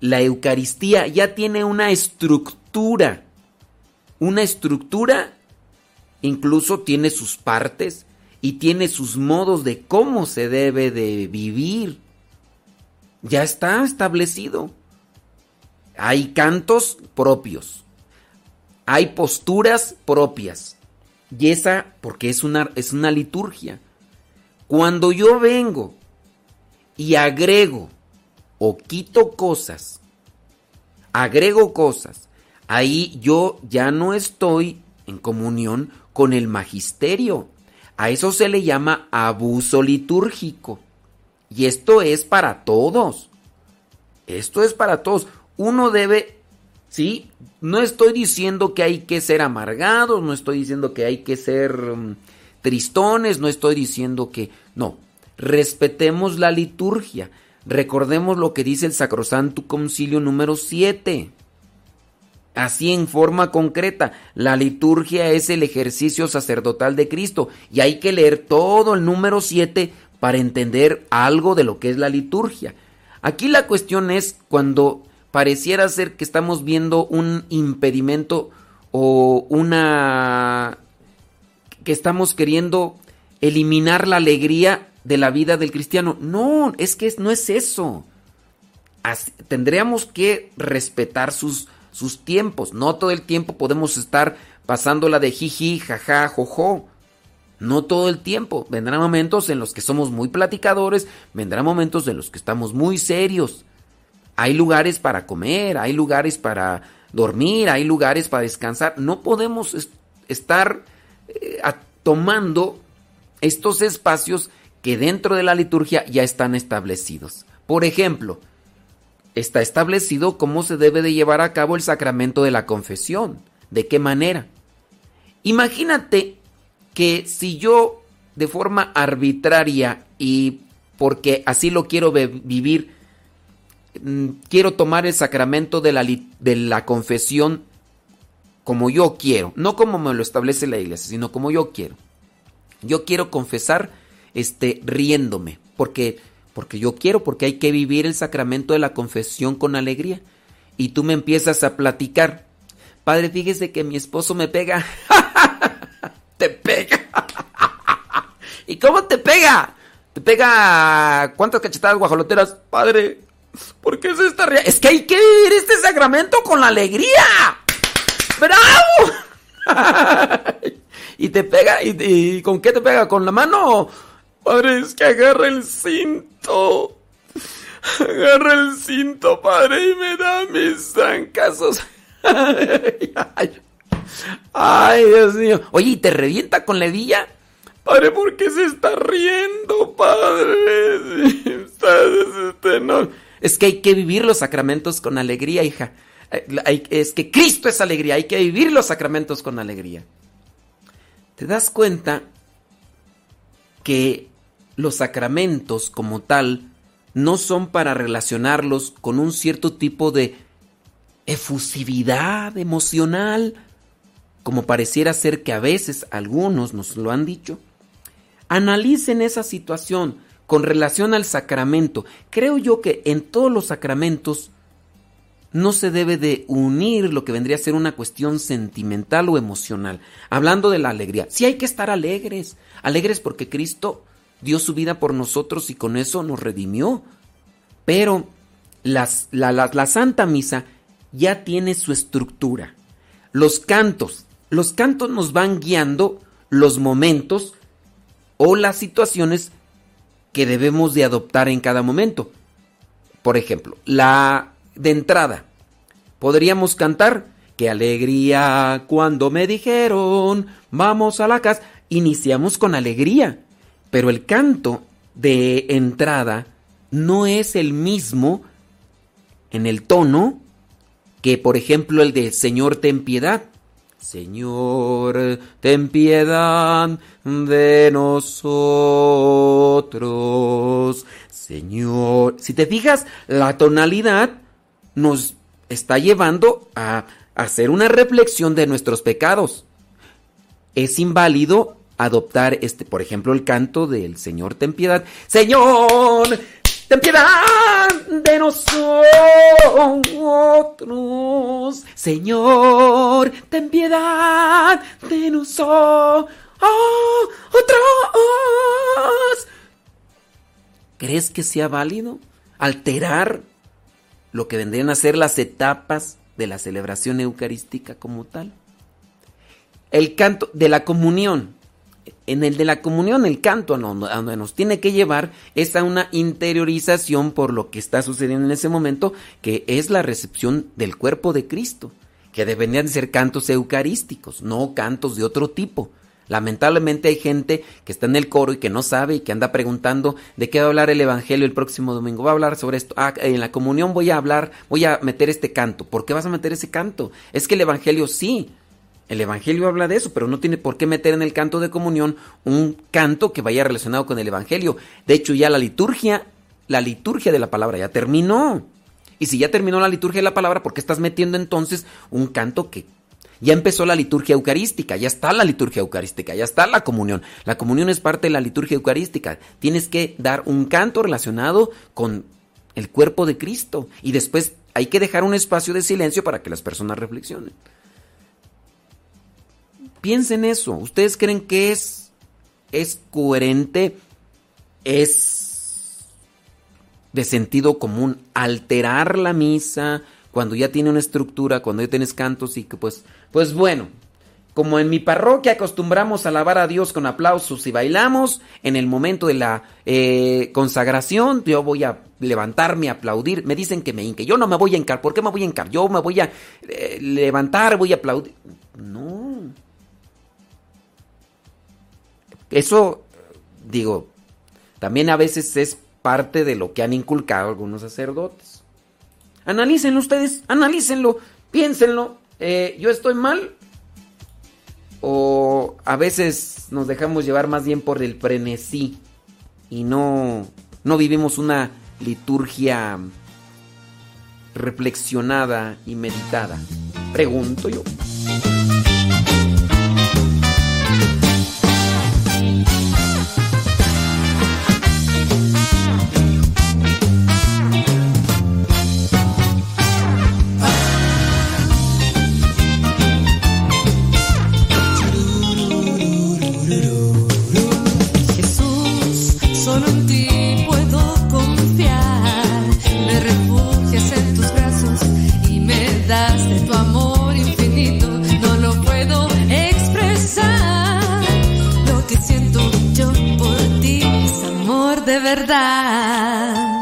la Eucaristía ya tiene una estructura una estructura, incluso tiene sus partes y tiene sus modos de cómo se debe de vivir. Ya está establecido. Hay cantos propios. Hay posturas propias. Y esa, porque es una, es una liturgia. Cuando yo vengo y agrego o quito cosas, agrego cosas, ahí yo ya no estoy en comunión con el magisterio. A eso se le llama abuso litúrgico. Y esto es para todos. Esto es para todos. Uno debe, sí, no estoy diciendo que hay que ser amargados, no estoy diciendo que hay que ser um, tristones, no estoy diciendo que, no, respetemos la liturgia. Recordemos lo que dice el Sacrosanto Concilio número 7. Así en forma concreta, la liturgia es el ejercicio sacerdotal de Cristo y hay que leer todo el número 7 para entender algo de lo que es la liturgia. Aquí la cuestión es cuando pareciera ser que estamos viendo un impedimento o una que estamos queriendo eliminar la alegría de la vida del cristiano. No, es que no es eso. tendríamos que respetar sus, sus tiempos. No todo el tiempo podemos estar pasándola de jiji, jaja, jojo. No todo el tiempo. Vendrán momentos en los que somos muy platicadores, vendrán momentos en los que estamos muy serios. Hay lugares para comer, hay lugares para dormir, hay lugares para descansar. No podemos estar eh, tomando estos espacios que dentro de la liturgia ya están establecidos. Por ejemplo, está establecido cómo se debe de llevar a cabo el sacramento de la confesión. ¿De qué manera? Imagínate que si yo de forma arbitraria y porque así lo quiero vivir, mm, quiero tomar el sacramento de la, de la confesión como yo quiero, no como me lo establece la iglesia, sino como yo quiero. Yo quiero confesar este riéndome, porque porque yo quiero, porque hay que vivir el sacramento de la confesión con alegría. Y tú me empiezas a platicar. Padre, fíjese que mi esposo me pega. te pega. ¿Y cómo te pega? Te pega cuántas cachetadas guajoloteras, padre. ¿Por qué se está riendo? Es que hay que vivir este sacramento con alegría. ¡Bravo! y te pega, y, y, ¿con qué te pega? ¿Con la mano? Padre, es que agarra el cinto. Agarra el cinto, padre, y me da mis zancazos. Ay, Dios mío. Oye, ¿y te revienta con la hebilla? Padre, ¿por qué se está riendo, padre? Este, es que hay que vivir los sacramentos con alegría, hija. Eh, es que Cristo es alegría, hay que vivir los sacramentos con alegría. ¿Te das cuenta que los sacramentos como tal no son para relacionarlos con un cierto tipo de efusividad emocional, como pareciera ser que a veces algunos nos lo han dicho. Analicen esa situación con relación al sacramento. Creo yo que en todos los sacramentos no se debe de unir lo que vendría a ser una cuestión sentimental o emocional. Hablando de la alegría, sí hay que estar alegres, alegres porque Cristo dio su vida por nosotros y con eso nos redimió. Pero la, Santa Misa ya tiene su estructura. Los cantos, los cantos nos van guiando los momentos o las situaciones que debemos de adoptar en cada momento. Por ejemplo, la de entrada. Podríamos cantar, qué alegría cuando me dijeron, vamos a la casa. Iniciamos con alegría. Pero el canto de entrada no es el mismo en el tono que, por ejemplo, el de Señor, ten piedad. Señor, ten piedad de nosotros. Señor, si te fijas, la tonalidad nos está llevando a hacer una reflexión de nuestros pecados. Es inválido adoptar este, por ejemplo, el canto del Señor ten piedad. Señor, ten piedad de nosotros. Señor, ten piedad de nosotros. ¿Crees que sea válido alterar lo que vendrían a ser las etapas de la celebración eucarística como tal? el canto de la comunión. En el de la comunión, el canto a donde nos tiene que llevar es a una interiorización por lo que está sucediendo en ese momento, que es la recepción del cuerpo de Cristo, que deberían ser cantos eucarísticos, no cantos de otro tipo. Lamentablemente hay gente que está en el coro y que no sabe y que anda preguntando de qué va a hablar el Evangelio el próximo domingo. Va a hablar sobre esto. Ah, en la comunión voy a hablar, voy a meter este canto. ¿Por qué vas a meter ese canto? Es que el Evangelio sí. El Evangelio habla de eso, pero no tiene por qué meter en el canto de comunión un canto que vaya relacionado con el Evangelio. De hecho, ya la liturgia, la liturgia de la palabra ya terminó. Y si ya terminó la liturgia de la palabra, ¿por qué estás metiendo entonces un canto que ya empezó la liturgia eucarística? Ya está la liturgia eucarística, ya está la comunión. La comunión es parte de la liturgia eucarística. Tienes que dar un canto relacionado con el cuerpo de Cristo. Y después hay que dejar un espacio de silencio para que las personas reflexionen. Piensen eso. ¿Ustedes creen que es, es coherente? ¿Es de sentido común alterar la misa cuando ya tiene una estructura, cuando ya tienes cantos y que pues, pues bueno, como en mi parroquia acostumbramos a alabar a Dios con aplausos y bailamos, en el momento de la eh, consagración yo voy a levantarme a aplaudir. Me dicen que me hinque. Yo no me voy a hincar. ¿Por qué me voy a hincar? Yo me voy a eh, levantar, voy a aplaudir. No. Eso, digo, también a veces es parte de lo que han inculcado algunos sacerdotes. Analícenlo ustedes, analícenlo, piénsenlo. Eh, ¿Yo estoy mal? O a veces nos dejamos llevar más bien por el frenesí y no, no vivimos una liturgia reflexionada y meditada. Pregunto yo. Verdad.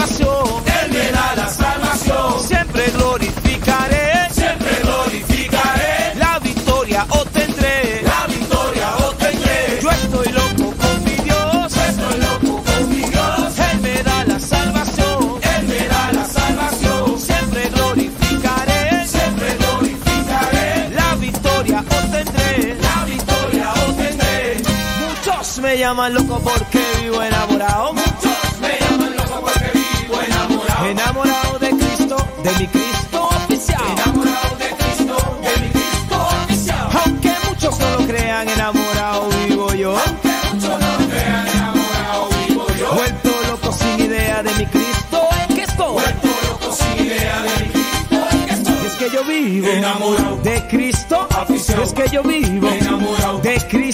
Llaman loco porque vivo enamorado. Muchos me llaman loco porque vivo enamorado. Enamorado de Cristo, de mi Cristo oficial. Enamorado de Cristo, de mi Cristo oficial. Aunque muchos no lo crean, enamorado vivo yo. Aunque muchos no lo crean, enamorado vivo yo. Vuelto loco sin idea de mi Cristo en que estoy. Vuelto loco sin idea de mi Cristo en que estoy. Es que yo vivo enamorado de Cristo. Y es que yo vivo enamorado de Cristo.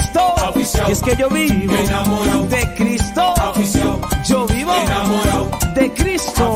Y es que yo vivo enamorado de Cristo. Yo vivo enamorado de Cristo.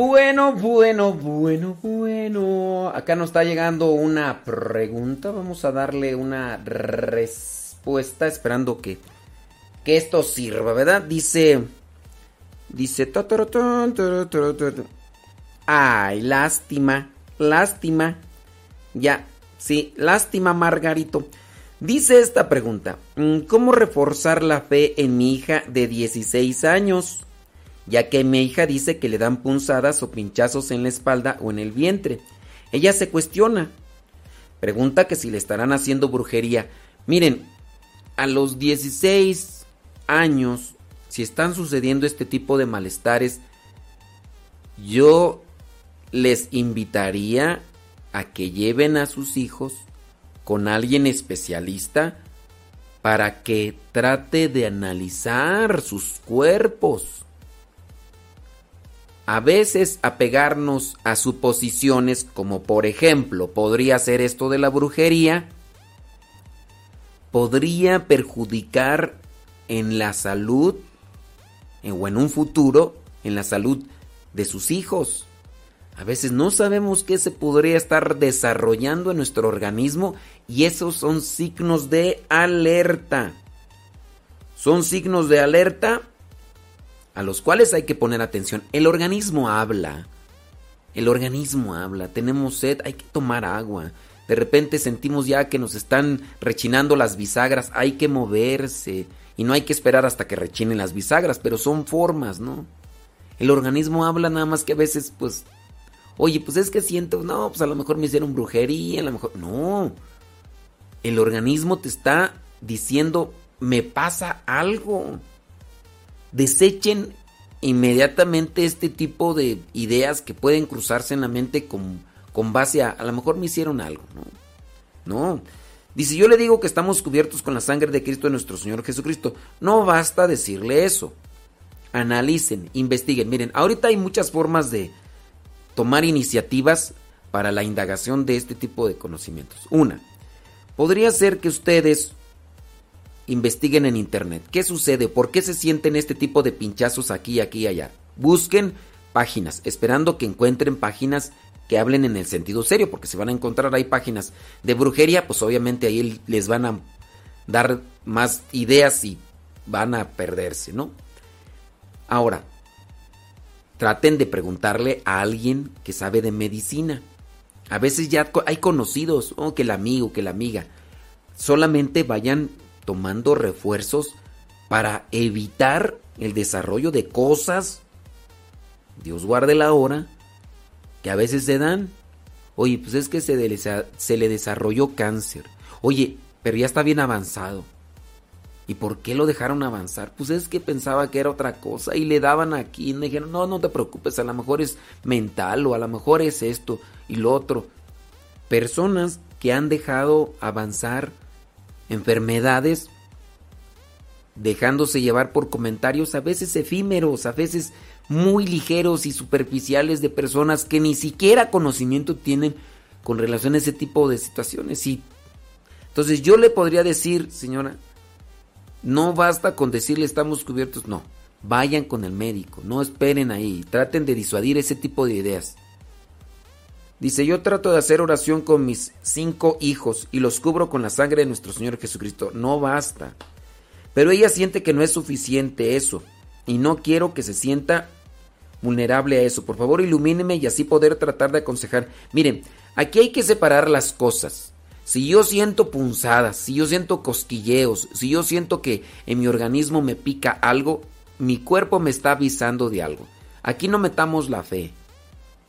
bueno, bueno, bueno, bueno. Acá nos está llegando una pregunta. Vamos a darle una respuesta esperando que, que esto sirva, ¿verdad? Dice... Dice... Ay, lástima, lástima. Ya, sí, lástima, Margarito. Dice esta pregunta, mm, ¿cómo reforzar la fe en mi hija de 16 años? Ya que mi hija dice que le dan punzadas o pinchazos en la espalda o en el vientre. Ella se cuestiona. Pregunta que si le estarán haciendo brujería. Miren, a los 16 años, si están sucediendo este tipo de malestares, yo les invitaría a que lleven a sus hijos con alguien especialista para que trate de analizar sus cuerpos. A veces apegarnos a suposiciones como por ejemplo podría ser esto de la brujería, podría perjudicar en la salud o en un futuro en la salud de sus hijos. A veces no sabemos qué se podría estar desarrollando en nuestro organismo y esos son signos de alerta. Son signos de alerta a los cuales hay que poner atención. El organismo habla. El organismo habla. Tenemos sed, hay que tomar agua. De repente sentimos ya que nos están rechinando las bisagras, hay que moverse. Y no hay que esperar hasta que rechinen las bisagras, pero son formas, ¿no? El organismo habla nada más que a veces, pues, oye, pues es que siento, no, pues a lo mejor me hicieron brujería, a lo mejor... No. El organismo te está diciendo, me pasa algo. Desechen inmediatamente este tipo de ideas que pueden cruzarse en la mente con, con base a, a lo mejor me hicieron algo, ¿no? No. Dice, yo le digo que estamos cubiertos con la sangre de Cristo de nuestro Señor Jesucristo. No basta decirle eso. Analicen, investiguen. Miren, ahorita hay muchas formas de tomar iniciativas para la indagación de este tipo de conocimientos. Una, podría ser que ustedes investiguen en internet. ¿Qué sucede? ¿Por qué se sienten este tipo de pinchazos aquí, aquí y allá? Busquen páginas, esperando que encuentren páginas que hablen en el sentido serio, porque si van a encontrar ahí páginas de brujería, pues obviamente ahí les van a dar más ideas y van a perderse, ¿no? Ahora, traten de preguntarle a alguien que sabe de medicina. A veces ya hay conocidos, o que el amigo, que la amiga. Solamente vayan tomando refuerzos para evitar el desarrollo de cosas, Dios guarde la hora, que a veces se dan. Oye, pues es que se, le desarrolló cáncer. Oye, pero ya está bien avanzado. ¿Y por qué lo dejaron avanzar? Pues es que pensaba que era otra cosa y le daban aquí y me dijeron, no, no te preocupes, a lo mejor es mental o a lo mejor es esto y lo otro. Personas que han dejado avanzar enfermedades dejándose llevar por comentarios a veces efímeros, a veces muy ligeros y superficiales de personas que ni siquiera conocimiento tienen con relación a ese tipo de situaciones. Y entonces yo le podría decir, señora, no basta con decirle estamos cubiertos, no. Vayan con el médico, no esperen ahí, traten de disuadir ese tipo de ideas. Dice, yo trato de hacer oración con mis cinco hijos y los cubro con la sangre de nuestro Señor Jesucristo. No basta. Pero ella siente que no es suficiente eso y no quiero que se sienta vulnerable a eso. Por favor, ilumíneme y así poder tratar de aconsejar. Miren, aquí hay que separar las cosas. Si yo siento punzadas, si yo siento cosquilleos, si yo siento que en mi organismo me pica algo, mi cuerpo me está avisando de algo. Aquí no metamos la fe.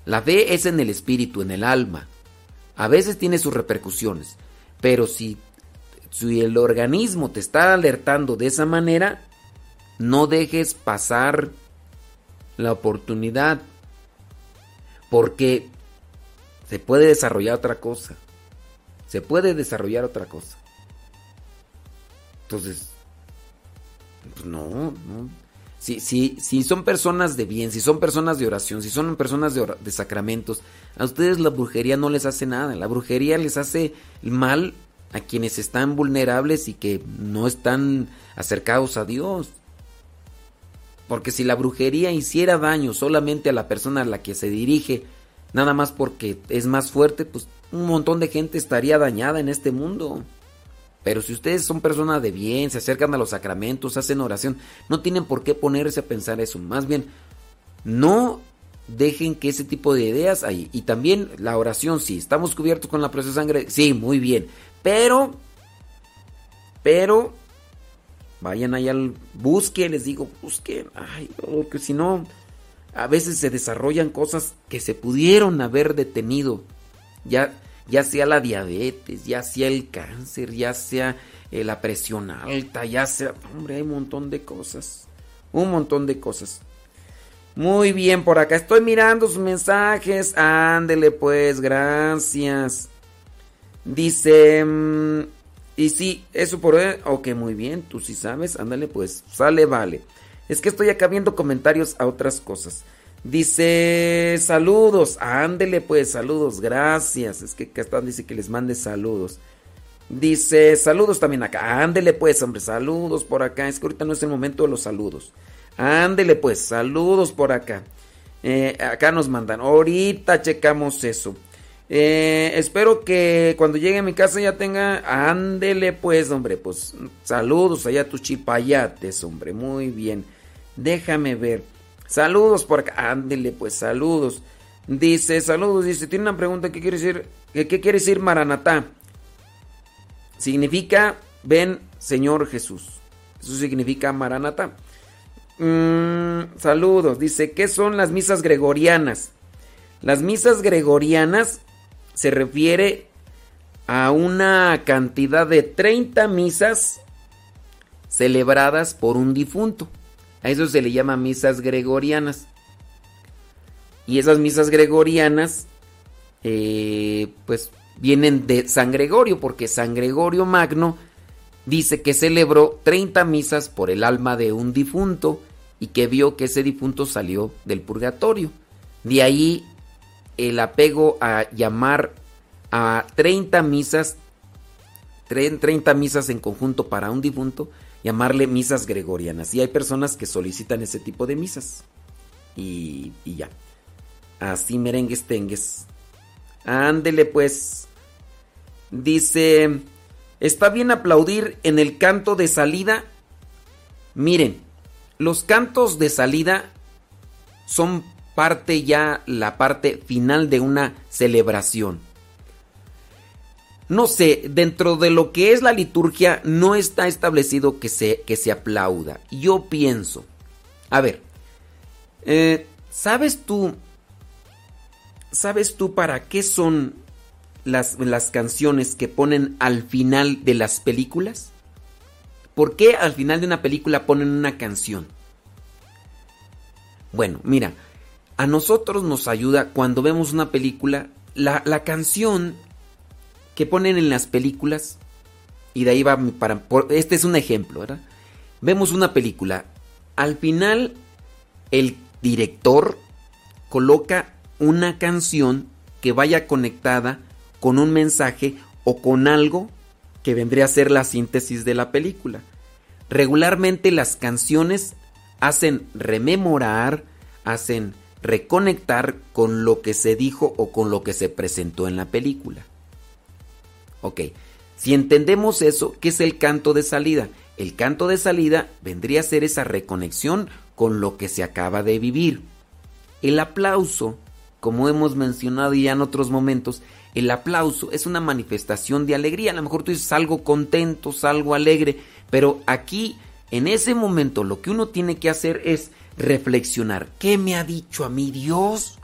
La fe es en el espíritu, en el alma. A veces tiene sus repercusiones, pero si, si el organismo te está alertando de esa manera, no dejes pasar la oportunidad, porque se puede desarrollar otra cosa se puede desarrollar otra cosa. Entonces, pues no, no. Si, si, si son personas de bien, si son personas de oración, si son personas de, de sacramentos, a ustedes la brujería no les hace nada. La brujería les hace mal a quienes están vulnerables y que no están acercados a Dios. Porque si la brujería hiciera daño solamente a la persona a la que se dirige nada más porque es más fuerte, pues un montón de gente estaría dañada en este mundo. Pero si ustedes son personas de bien, se acercan a los sacramentos, hacen oración, no tienen por qué ponerse a pensar eso. Más bien, no dejen que ese tipo de ideas ahí. Y también la oración, sí, estamos cubiertos con la preciosa sangre, sí, muy bien. Pero, pero, vayan allá, al, busquen, les digo, busquen. Ay, porque si no, a veces se desarrollan cosas que se pudieron haber detenido. Ya, ya sea la diabetes, ya sea el cáncer, ya sea eh, la presión alta, ya sea... Hombre, hay un montón de cosas. Un montón de cosas. Muy bien, por acá estoy mirando sus mensajes. Ándele pues, gracias. Dice... mm, y sí, eso por... Ok, muy bien, tú sí sabes. Ándale pues, sale, vale. Es que estoy acá viendo comentarios a otras cosas. Dice, saludos, ándele pues, saludos, gracias. Es que acá están, dice que les mande saludos. Dice, saludos también acá, ándele pues, hombre, saludos por acá. Es que ahorita no es el momento de los saludos. Ándele pues, saludos por acá. Eh, acá nos mandan, ahorita checamos eso. Eh, espero que cuando llegue a mi casa ya tenga, ándele pues, hombre, pues saludos allá a tus chipayates, hombre, muy bien. Déjame ver. Saludos por acá. Ándele, pues saludos. Dice, saludos, dice, tiene una pregunta, ¿qué quiere decir? ¿Qué, quiere decir Maranatá? Significa, ven, Señor Jesús. Eso significa Maranatá. Mm, saludos, dice, ¿qué son las misas gregorianas? Las misas gregorianas se refiere a una cantidad de 30 misas celebradas por un difunto. A eso se le llama misas gregorianas. Y esas misas gregorianas, eh, pues vienen de San Gregorio, porque San Gregorio Magno dice que celebró 30 misas por el alma de un difunto y que vio que ese difunto salió del purgatorio. De ahí el apego a llamar a 30 misas, 30 misas en conjunto para un difunto, llamarle misas gregorianas. Y hay personas que solicitan ese tipo de misas. Y, ya. Así merengues tengues. Ándele pues. Dice, ¿está bien aplaudir en el canto de salida? Miren, los cantos de salida son parte ya, la parte final de una celebración. No sé, dentro de lo que es la liturgia no está establecido que se, que se aplauda. Yo pienso, a ver, eh, ¿sabes tú, sabes tú para qué son las, las canciones que ponen al final de las películas? ¿Por qué al final de una película ponen una canción? Bueno, mira, a nosotros nos ayuda cuando vemos una película, la, la canción que ponen en las películas, y de ahí va para... por- este es un ejemplo, ¿verdad? Vemos una película, al final el director coloca una canción que vaya conectada con un mensaje o con algo que vendría a ser la síntesis de la película. Regularmente las canciones hacen rememorar, hacen reconectar con lo que se dijo o con lo que se presentó en la película. Ok, si entendemos eso, ¿qué es el canto de salida? El canto de salida vendría a ser esa reconexión con lo que se acaba de vivir. El aplauso, como hemos mencionado ya en otros momentos, el aplauso es una manifestación de alegría. A lo mejor tú dices algo contento, algo alegre, pero aquí, en ese momento, lo que uno tiene que hacer es reflexionar. ¿Qué me ha dicho a mí Dios?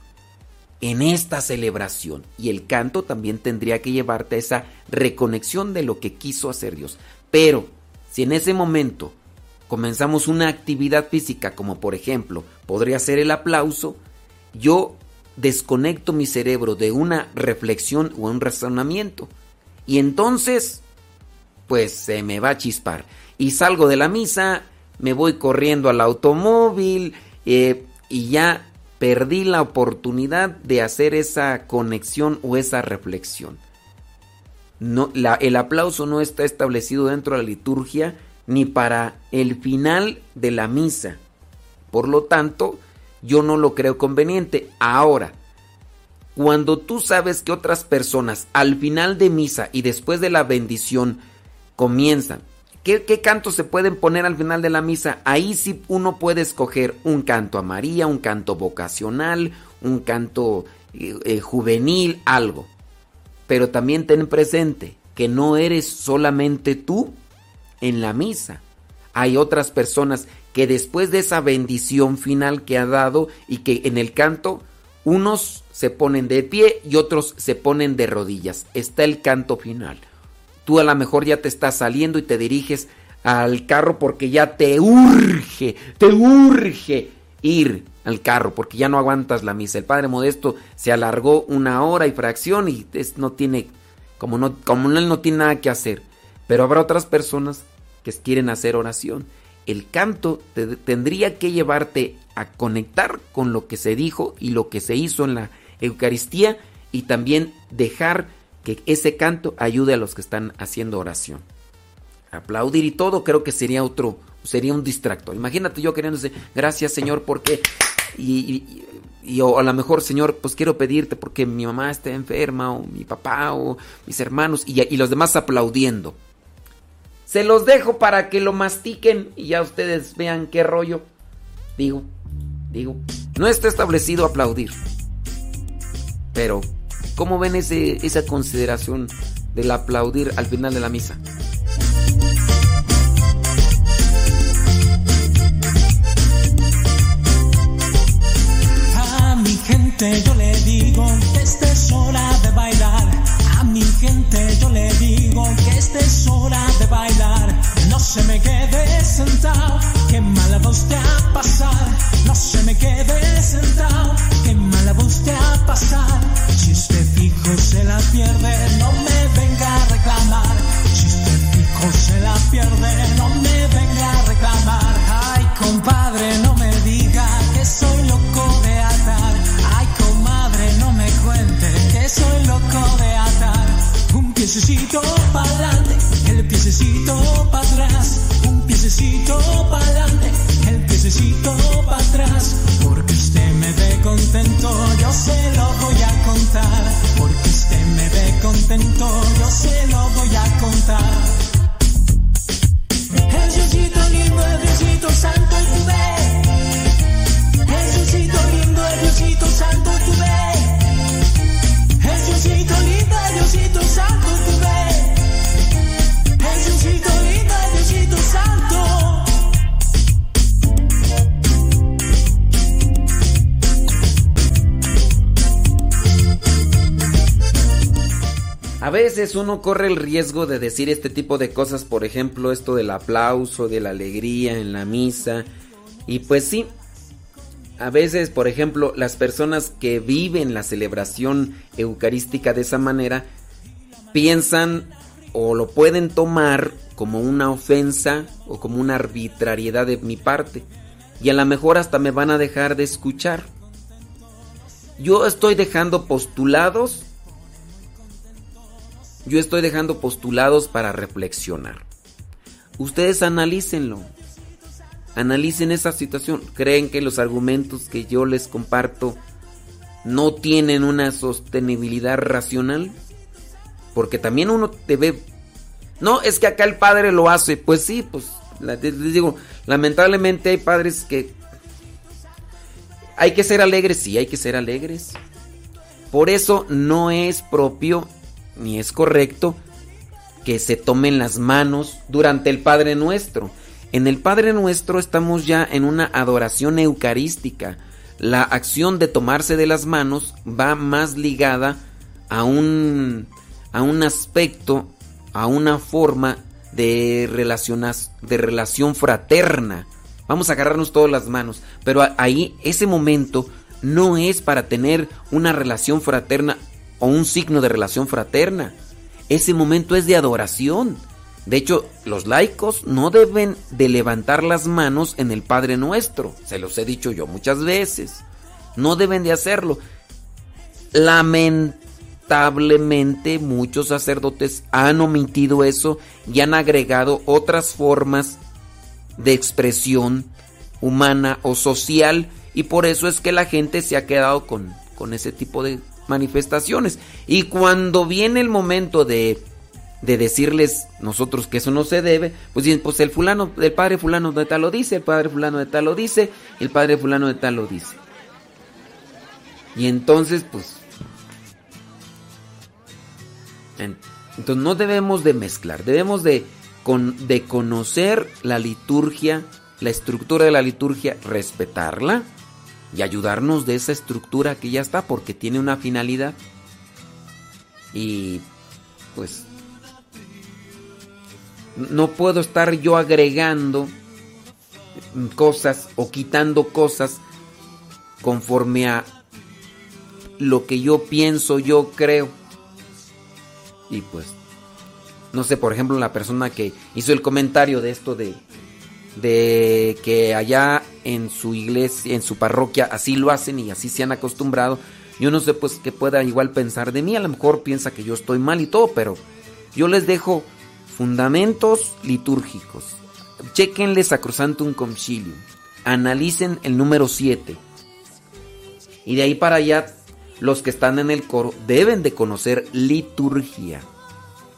En esta celebración. Y el canto también tendría que llevarte a esa reconexión de lo que quiso hacer Dios. Pero si en ese momento comenzamos una actividad física, como por ejemplo podría ser el aplauso, yo desconecto mi cerebro de una reflexión o un razonamiento. Y entonces, pues se me va a chispar. Y salgo de la misa, me voy corriendo al automóvil eh, y ya perdí la oportunidad de hacer esa conexión o esa reflexión. No, el aplauso no está establecido dentro de la liturgia ni para el final de la misa. Por lo tanto, yo no lo creo conveniente. Ahora, Cuando tú sabes que otras personas al final de misa y después de la bendición comienzan. ¿Qué, cantos se pueden poner al final de la misa? Ahí sí uno puede escoger un canto a María, un canto vocacional, un canto eh, eh, juvenil, algo. Pero también ten presente que no eres solamente tú en la misa. Hay otras personas que después de esa bendición final que ha dado y que en el canto unos se ponen de pie y otros se ponen de rodillas. Está el canto final. Tú a lo mejor ya te estás saliendo y te diriges al carro porque ya te urge, te urge ir al carro porque ya no aguantas la misa. El Padre Modesto se alargó una hora y fracción y es- no tiene, como, no, como él no tiene nada que hacer. Pero habrá otras personas que quieren hacer oración. El canto te- tendría que llevarte a conectar con lo que se dijo y lo que se hizo en la Eucaristía y también dejar que ese canto ayude a los que están haciendo oración. Aplaudir y todo creo que sería otro, sería un distractor. Imagínate yo queriéndose, gracias Señor porque... Y, y- y- o a lo mejor Señor, pues quiero pedirte porque mi mamá está enferma o mi papá o mis hermanos y, y los demás aplaudiendo. Se los dejo para que lo mastiquen y ya ustedes vean qué rollo. Digo, digo, no está establecido aplaudir. Pero, ¿cómo ven ese, esa consideración del aplaudir al final de la misa? A mi gente yo le digo que esta es hora de bailar. A mi gente yo le digo que esta es hora de bailar. No se me quede sentado, que mala voz te ha pasado. No se me quede sentado, que mala voz te ha pasado. La pierde, no me venga a reclamar. Si usted fijo se la pierde, no me venga a reclamar. Ay, compadre, no me diga que soy loco de atar. Ay, comadre, no me cuente que soy loco de atar. Un piececito para adelante, el piececito para atrás. Un piececito para adelante, el piececito para atrás. Porque usted me ve contento, yo se lo voy a contar. Porque usted me ve contento, yo se lo voy a contar. El Diosito lindo, el Diosito santo tú ve. El Diosito lindo, el Diosito santo A veces uno corre el riesgo de decir este tipo de cosas, por ejemplo, esto del aplauso, de la alegría en la misa. Y pues sí, a veces, por ejemplo, las personas que viven la celebración eucarística de esa manera piensan o lo pueden tomar como una ofensa o como una arbitrariedad de mi parte. Y a lo mejor hasta me van a dejar de escuchar. Yo estoy dejando postulados yo estoy dejando postulados para reflexionar. Ustedes analícenlo. Analicen esa situación. ¿Creen que los argumentos que yo les comparto no tienen una sostenibilidad racional? Porque también uno debe... No, es que acá el padre lo hace. Pues sí, pues les digo, lamentablemente hay padres que... Hay que ser alegres, sí, hay que ser alegres. Por eso no es propio ni es correcto que se tomen las manos durante el Padre Nuestro. En el Padre Nuestro estamos ya en una adoración eucarística. La acción de tomarse de las manos va más ligada a un, a un aspecto, a una forma de, de relación fraterna. Vamos a agarrarnos todas las manos, pero ahí ese momento no es para tener una relación fraterna o un signo de relación fraterna. Ese momento es de adoración. De hecho, los laicos no deben de levantar las manos en el Padre Nuestro. Se los he dicho yo muchas veces. No deben de hacerlo. Lamentablemente muchos sacerdotes han omitido eso y han agregado otras formas de expresión humana o social y por eso es que la gente se ha quedado con, con ese tipo de manifestaciones. Y cuando viene el momento de, de decirles nosotros que eso no se debe, pues dicen, pues el fulano, el padre fulano de tal lo dice, el padre fulano de tal lo dice, el padre fulano de tal lo dice. Y entonces, pues... en- entonces no debemos de mezclar, debemos de, con- de conocer la liturgia, la estructura de la liturgia, respetarla y ayudarnos de esa estructura que ya está porque tiene una finalidad. Y pues no puedo estar yo agregando cosas o quitando cosas conforme a lo que yo pienso, yo creo. Y pues, no sé, por ejemplo, la persona que hizo el comentario de esto de, de que allá en su iglesia, en su parroquia, así lo hacen y así se han acostumbrado. Yo no sé, pues, que pueda igual pensar de mí. A lo mejor piensa que yo estoy mal y todo, pero yo les dejo fundamentos litúrgicos. Chequenle Sacrosantum Concilium. Analicen el número 7. Y de ahí para allá, los que están en el coro deben de conocer liturgia.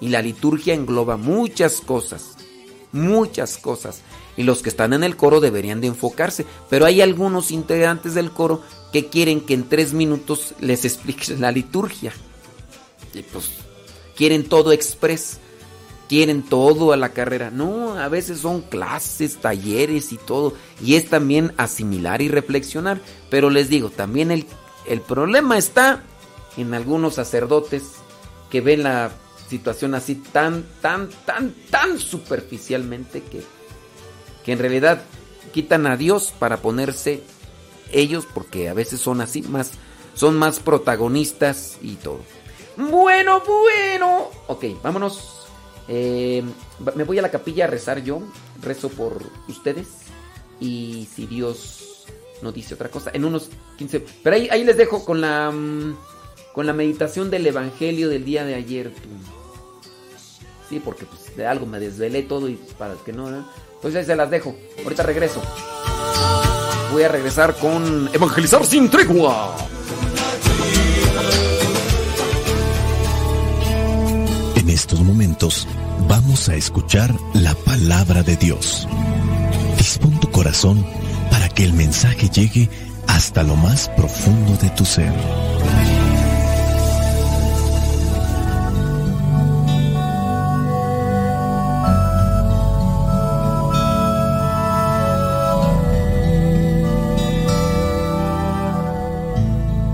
Y la liturgia engloba muchas cosas. Muchas cosas. Y los que están en el coro deberían de enfocarse. Pero hay algunos integrantes del coro que quieren que en tres minutos les expliques la liturgia. Y pues quieren todo express. Quieren todo a la carrera. No, a veces son clases, talleres y todo. Y es también asimilar y reflexionar. Pero les digo, también el, el problema está en algunos sacerdotes que ven la situación así tan, tan, tan, tan superficialmente que, que en realidad quitan a Dios para ponerse ellos, porque a veces son así, más, son más protagonistas y todo. Bueno, bueno. Ok, vámonos. Eh, me voy a la capilla a rezar yo. Rezo por ustedes. Y si Dios no dice otra cosa, en unos 15. Pero ahí, ahí les dejo con la. mm, Con la meditación del Evangelio del día de ayer. Sí, porque pues, de algo me desvelé todo y para que. ¿no? Entonces ahí se las dejo. Ahorita regreso. Voy a regresar con Evangelizar sin tregua. En estos momentos vamos a escuchar la palabra de Dios. Dispón tu corazón para que el mensaje llegue hasta lo más profundo de tu ser.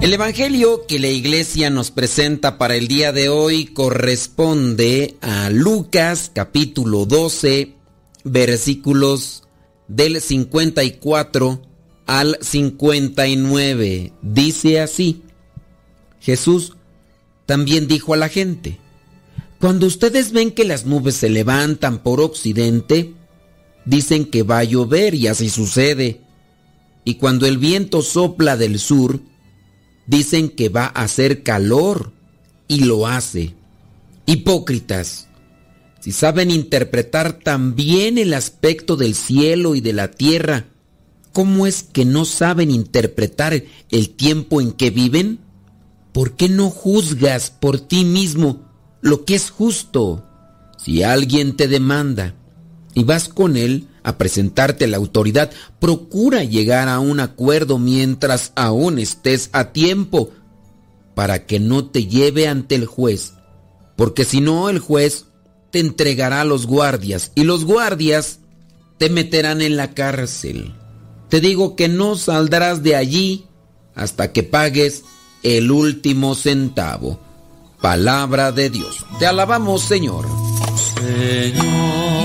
El Evangelio que la iglesia nos presenta para el día de hoy corresponde a Lucas capítulo 12 versículos del 54 al 59. Dice así, Jesús también dijo a la gente, cuando ustedes ven que las nubes se levantan por occidente, dicen que va a llover y así sucede. Y cuando el viento sopla del sur, dicen que va a hacer calor y lo hace. Hipócritas, si saben interpretar tan bien el aspecto del cielo y de la tierra, ¿cómo es que no saben interpretar el tiempo en que viven? ¿Por qué no juzgas por ti mismo lo que es justo? Si alguien te demanda y vas con él a presentarte a la autoridad, procura llegar a un acuerdo mientras aún estés a tiempo, para que no te lleve ante el juez, porque si no el juez te entregará a los guardias y los guardias te meterán en la cárcel. Te digo que no saldrás de allí hasta que pagues el último centavo. Palabra de Dios. Te alabamos, Señor. Señor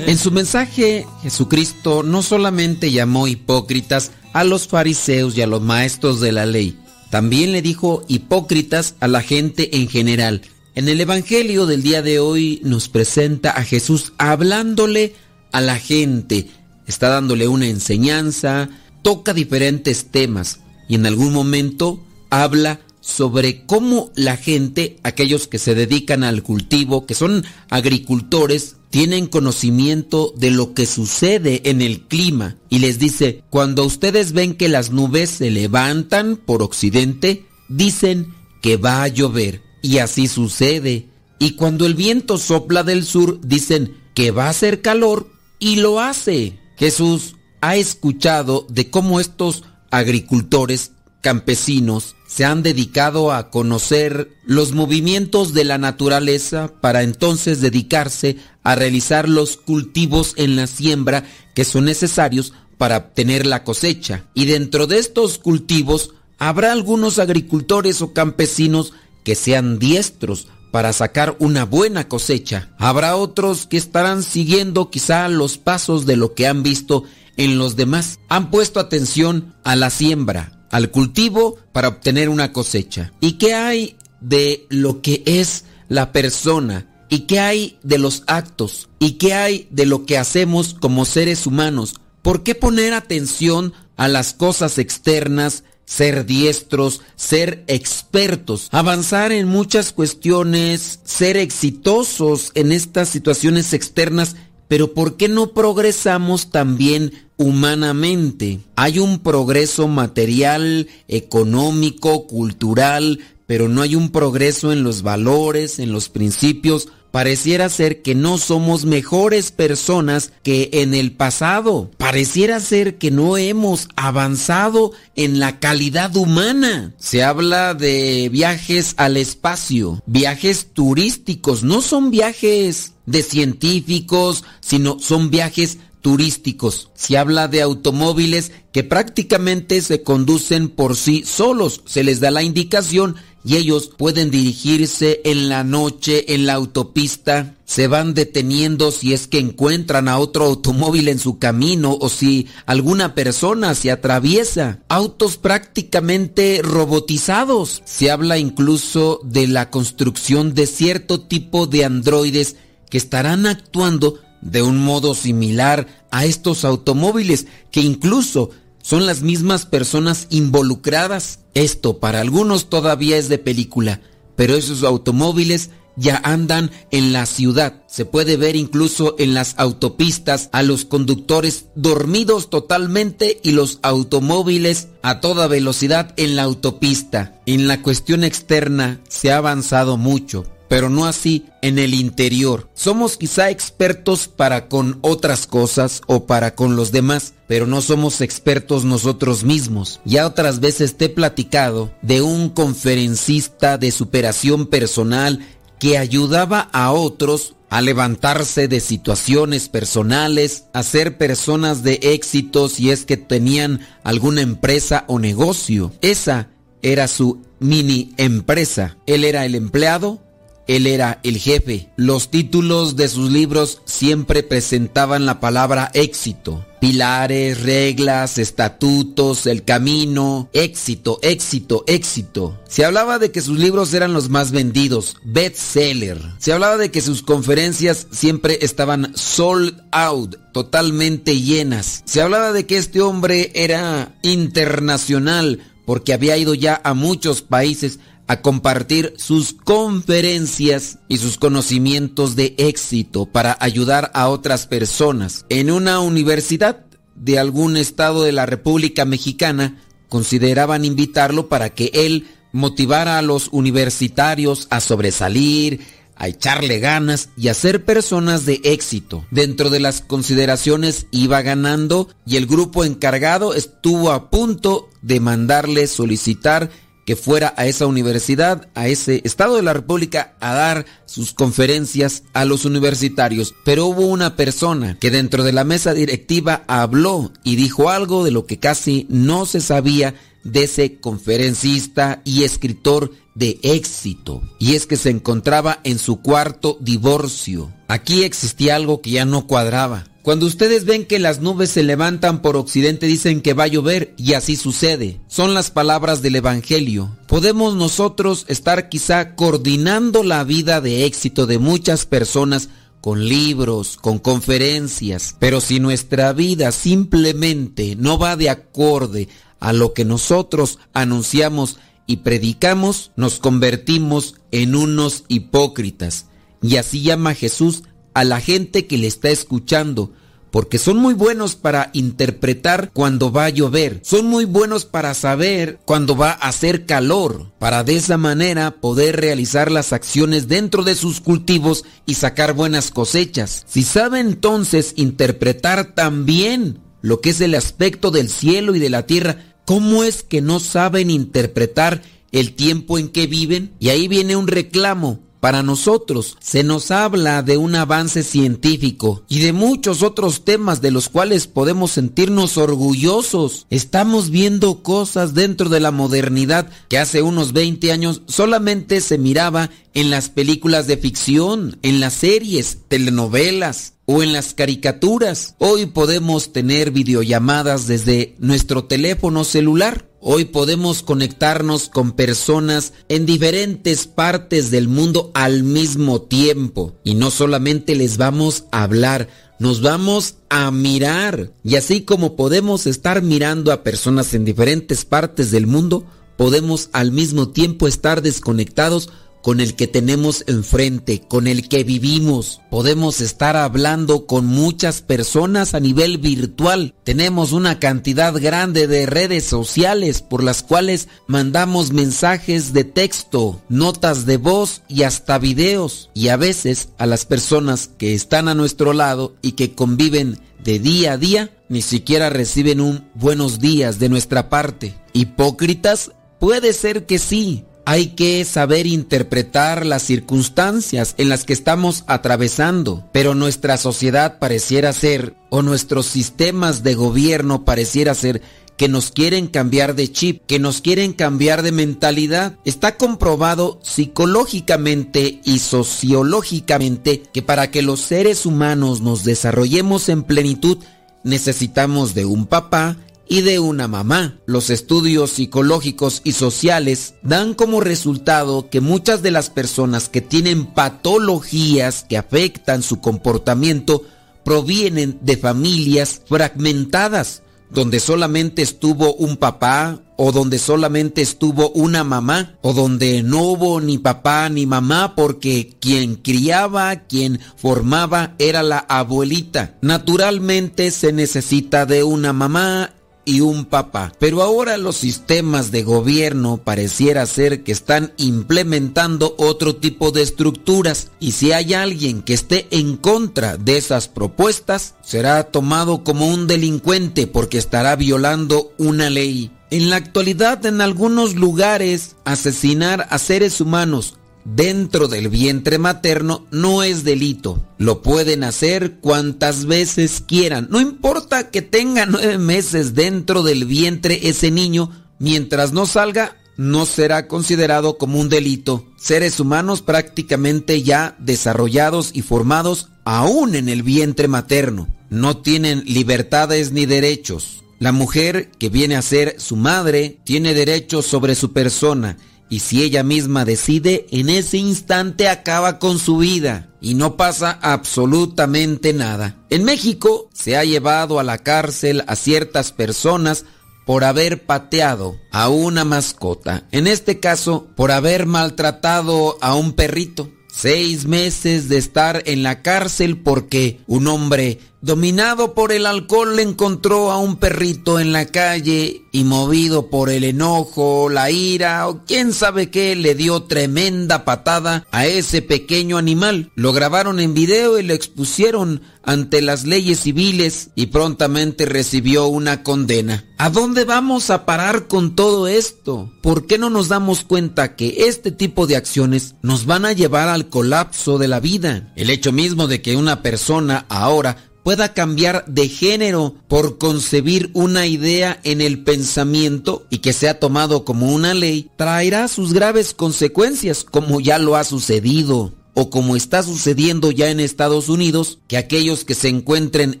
En su mensaje, Jesucristo no solamente llamó hipócritas a los fariseos y a los maestros de la ley, también le dijo hipócritas a la gente en general. En el Evangelio del día de hoy nos presenta a Jesús hablándole a la gente, está dándole una enseñanza, toca diferentes temas y en algún momento habla sobre cómo la gente, aquellos que se dedican al cultivo, que son agricultores, tienen conocimiento de lo que sucede en el clima y les dice, cuando ustedes ven que las nubes se levantan por occidente, dicen que va a llover y así sucede. Y cuando el viento sopla del sur, dicen que va a hacer calor y lo hace. Jesús ha escuchado de cómo estos agricultores campesinos se han dedicado a conocer los movimientos de la naturaleza para entonces dedicarse a realizar los cultivos en la siembra que son necesarios para obtener la cosecha. Y dentro de estos cultivos habrá algunos agricultores o campesinos que sean diestros para sacar una buena cosecha. Habrá otros que estarán siguiendo quizá los pasos de lo que han visto en los demás. Han puesto atención a la siembra, al cultivo para obtener una cosecha. ¿Y qué hay de lo que es la persona? ¿Y qué hay de los actos? ¿Y qué hay de lo que hacemos como seres humanos? ¿Por qué poner atención a las cosas externas, ser diestros, ser expertos, avanzar en muchas cuestiones, ser exitosos en estas situaciones externas? Pero ¿por qué no progresamos también humanamente? Hay un progreso material, económico, cultural, pero no hay un progreso en los valores, en los principios. Pareciera ser que no somos mejores personas que en el pasado. Pareciera ser que no hemos avanzado en la calidad humana. Se habla de viajes al espacio, viajes turísticos, no son viajes de científicos, sino son viajes turísticos. Se habla de automóviles que prácticamente se conducen por sí solos. Se les da la indicación y ellos pueden dirigirse en la noche en la autopista. Se van deteniendo si es que encuentran a otro automóvil en su camino o si alguna persona se atraviesa. Autos prácticamente robotizados. Se habla incluso de la construcción de cierto tipo de androides que estarán actuando de un modo similar a estos automóviles que incluso son las mismas personas involucradas. Esto para algunos todavía es de película, pero esos automóviles ya andan en la ciudad. Se puede ver incluso en las autopistas a los conductores dormidos totalmente y los automóviles a toda velocidad en la autopista. En la cuestión externa se ha avanzado mucho, pero no así en el interior. Somos quizá expertos para con otras cosas o para con los demás, pero no somos expertos nosotros mismos. Ya otras veces te he platicado de un conferencista de superación personal que ayudaba a otros a levantarse de situaciones personales, a ser personas de éxito si es que tenían alguna empresa o negocio. Esa era su mini empresa. Él era el empleado él era el jefe. Los títulos de sus libros siempre presentaban la palabra éxito. Pilares, reglas, estatutos, el camino, éxito, éxito, éxito. Se hablaba de que sus libros eran los más vendidos, bestseller. Se hablaba de que sus conferencias siempre estaban sold out, totalmente llenas. Se hablaba de que este hombre era internacional porque había ido ya a muchos países a compartir sus conferencias y sus conocimientos de éxito para ayudar a otras personas. En una universidad de algún estado de la República Mexicana consideraban invitarlo para que él motivara a los universitarios a sobresalir, a echarle ganas y a ser personas de éxito. Dentro de las consideraciones iba ganando y el grupo encargado estuvo a punto de mandarle solicitar que fuera a esa universidad, a ese estado de la República, a dar sus conferencias a los universitarios. Pero hubo una persona que dentro de la mesa directiva habló y dijo algo de lo que casi no se sabía de ese conferencista y escritor de éxito. Y es que se encontraba en su cuarto divorcio. Aquí existía algo que ya no cuadraba. Cuando ustedes ven que las nubes se levantan por occidente dicen que va a llover y así sucede. Son las palabras del Evangelio. Podemos nosotros estar quizá coordinando la vida de éxito de muchas personas con libros, con conferencias, pero si nuestra vida simplemente no va de acorde a lo que nosotros anunciamos y predicamos, nos convertimos en unos hipócritas. Y así llama Jesús a la gente que le está escuchando, porque son muy buenos para interpretar cuando va a llover, son muy buenos para saber cuando va a hacer calor, para de esa manera poder realizar las acciones dentro de sus cultivos y sacar buenas cosechas. Si sabe entonces interpretar también lo que es el aspecto del cielo y de la tierra, ¿cómo es que no saben interpretar el tiempo en que viven? Y ahí viene un reclamo para nosotros se nos habla de un avance científico y de muchos otros temas de los cuales podemos sentirnos orgullosos. Estamos viendo cosas dentro de la modernidad que hace unos 20 años solamente se miraba en las películas de ficción, en las series, telenovelas o en las caricaturas. Hoy podemos tener videollamadas desde nuestro teléfono celular. Hoy podemos conectarnos con personas en diferentes partes del mundo al mismo tiempo. Y no solamente les vamos a hablar, nos vamos a mirar. Y así como podemos estar mirando a personas en diferentes partes del mundo, podemos al mismo tiempo estar desconectados con el que tenemos enfrente, con el que vivimos. Podemos estar hablando con muchas personas a nivel virtual. Tenemos una cantidad grande de redes sociales por las cuales mandamos mensajes de texto, notas de voz y hasta videos. Y a veces a las personas que están a nuestro lado y que conviven de día a día, ni siquiera reciben un buenos días de nuestra parte. ¿Hipócritas? Puede ser que sí, hay que saber interpretar las circunstancias en las que estamos atravesando, pero nuestra sociedad pareciera ser, o nuestros sistemas de gobierno pareciera ser, que nos quieren cambiar de chip, que nos quieren cambiar de mentalidad. Está comprobado psicológicamente y sociológicamente que para que los seres humanos nos desarrollemos en plenitud, necesitamos de un papá, y de una mamá. Los estudios psicológicos y sociales dan como resultado que muchas de las personas que tienen patologías que afectan su comportamiento provienen de familias fragmentadas, donde solamente estuvo un papá o donde solamente estuvo una mamá o donde no hubo ni papá ni mamá porque quien criaba, quien formaba era la abuelita. Naturalmente se necesita de una mamá y un papá. Pero ahora los sistemas de gobierno pareciera ser que están implementando otro tipo de estructuras y si hay alguien que esté en contra de esas propuestas, será tomado como un delincuente porque estará violando una ley. En la actualidad en algunos lugares asesinar a seres humanos dentro del vientre materno no es delito. Lo pueden hacer cuantas veces quieran. No importa que tenga nueve meses dentro del vientre ese niño, mientras no salga, no será considerado como un delito. Seres humanos prácticamente ya desarrollados y formados aún en el vientre materno. No tienen libertades ni derechos. La mujer que viene a ser su madre tiene derechos sobre su persona y si ella misma decide, en ese instante acaba con su vida y no pasa absolutamente nada. En México se ha llevado a la cárcel a ciertas personas por haber pateado a una mascota. En este caso, por haber maltratado a un perrito. Seis meses de estar en la cárcel porque un hombre dominado por el alcohol, encontró a un perrito en la calle y movido por el enojo, la ira o quién sabe qué, le dio tremenda patada a ese pequeño animal. Lo grabaron en video y lo expusieron ante las leyes civiles y prontamente recibió una condena. ¿A dónde vamos a parar con todo esto? ¿Por qué no nos damos cuenta que este tipo de acciones nos van a llevar al colapso de la vida? El hecho mismo de que una persona ahora pueda cambiar de género por concebir una idea en el pensamiento y que sea tomado como una ley, traerá sus graves consecuencias como ya lo ha sucedido o como está sucediendo ya en Estados Unidos, que aquellos que se encuentren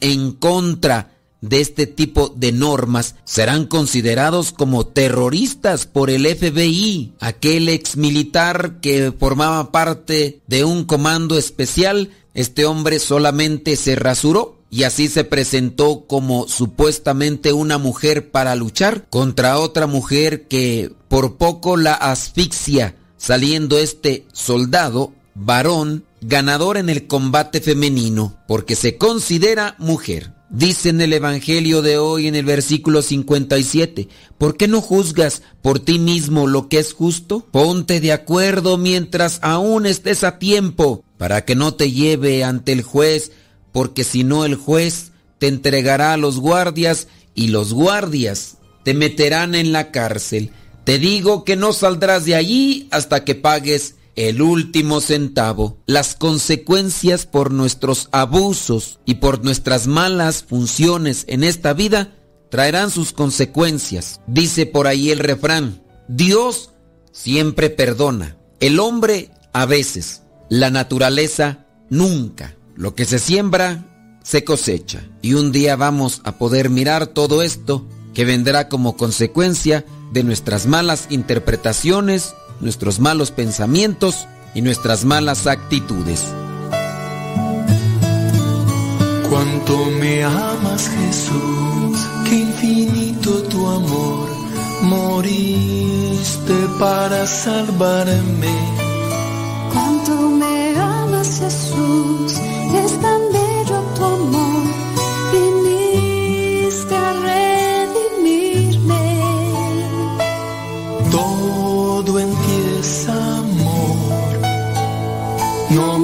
en contra de este tipo de normas serán considerados como terroristas por el FBI. Aquel ex militar que formaba parte de un comando especial, este hombre solamente se rasuró y así se presentó como supuestamente una mujer para luchar contra otra mujer que por poco la asfixia, saliendo este soldado varón ganador en el combate femenino, porque se considera mujer. Dice en el Evangelio de hoy en el versículo 57, ¿por qué no juzgas por ti mismo lo que es justo? Ponte de acuerdo mientras aún estés a tiempo, para que no te lleve ante el juez, porque si no el juez te entregará a los guardias y los guardias te meterán en la cárcel. Te digo que no saldrás de allí hasta que pagues el último centavo. Las consecuencias por nuestros abusos y por nuestras malas funciones en esta vida traerán sus consecuencias. Dice por ahí el refrán, Dios siempre perdona, el hombre a veces, la naturaleza nunca. Lo que se siembra, se cosecha. Y un día vamos a poder mirar todo esto que vendrá como consecuencia de nuestras malas interpretaciones nuestros malos pensamientos y nuestras malas actitudes. Cuánto me amas Jesús, qué infinito tu amor, moriste para salvarme. Cuánto me amas Jesús No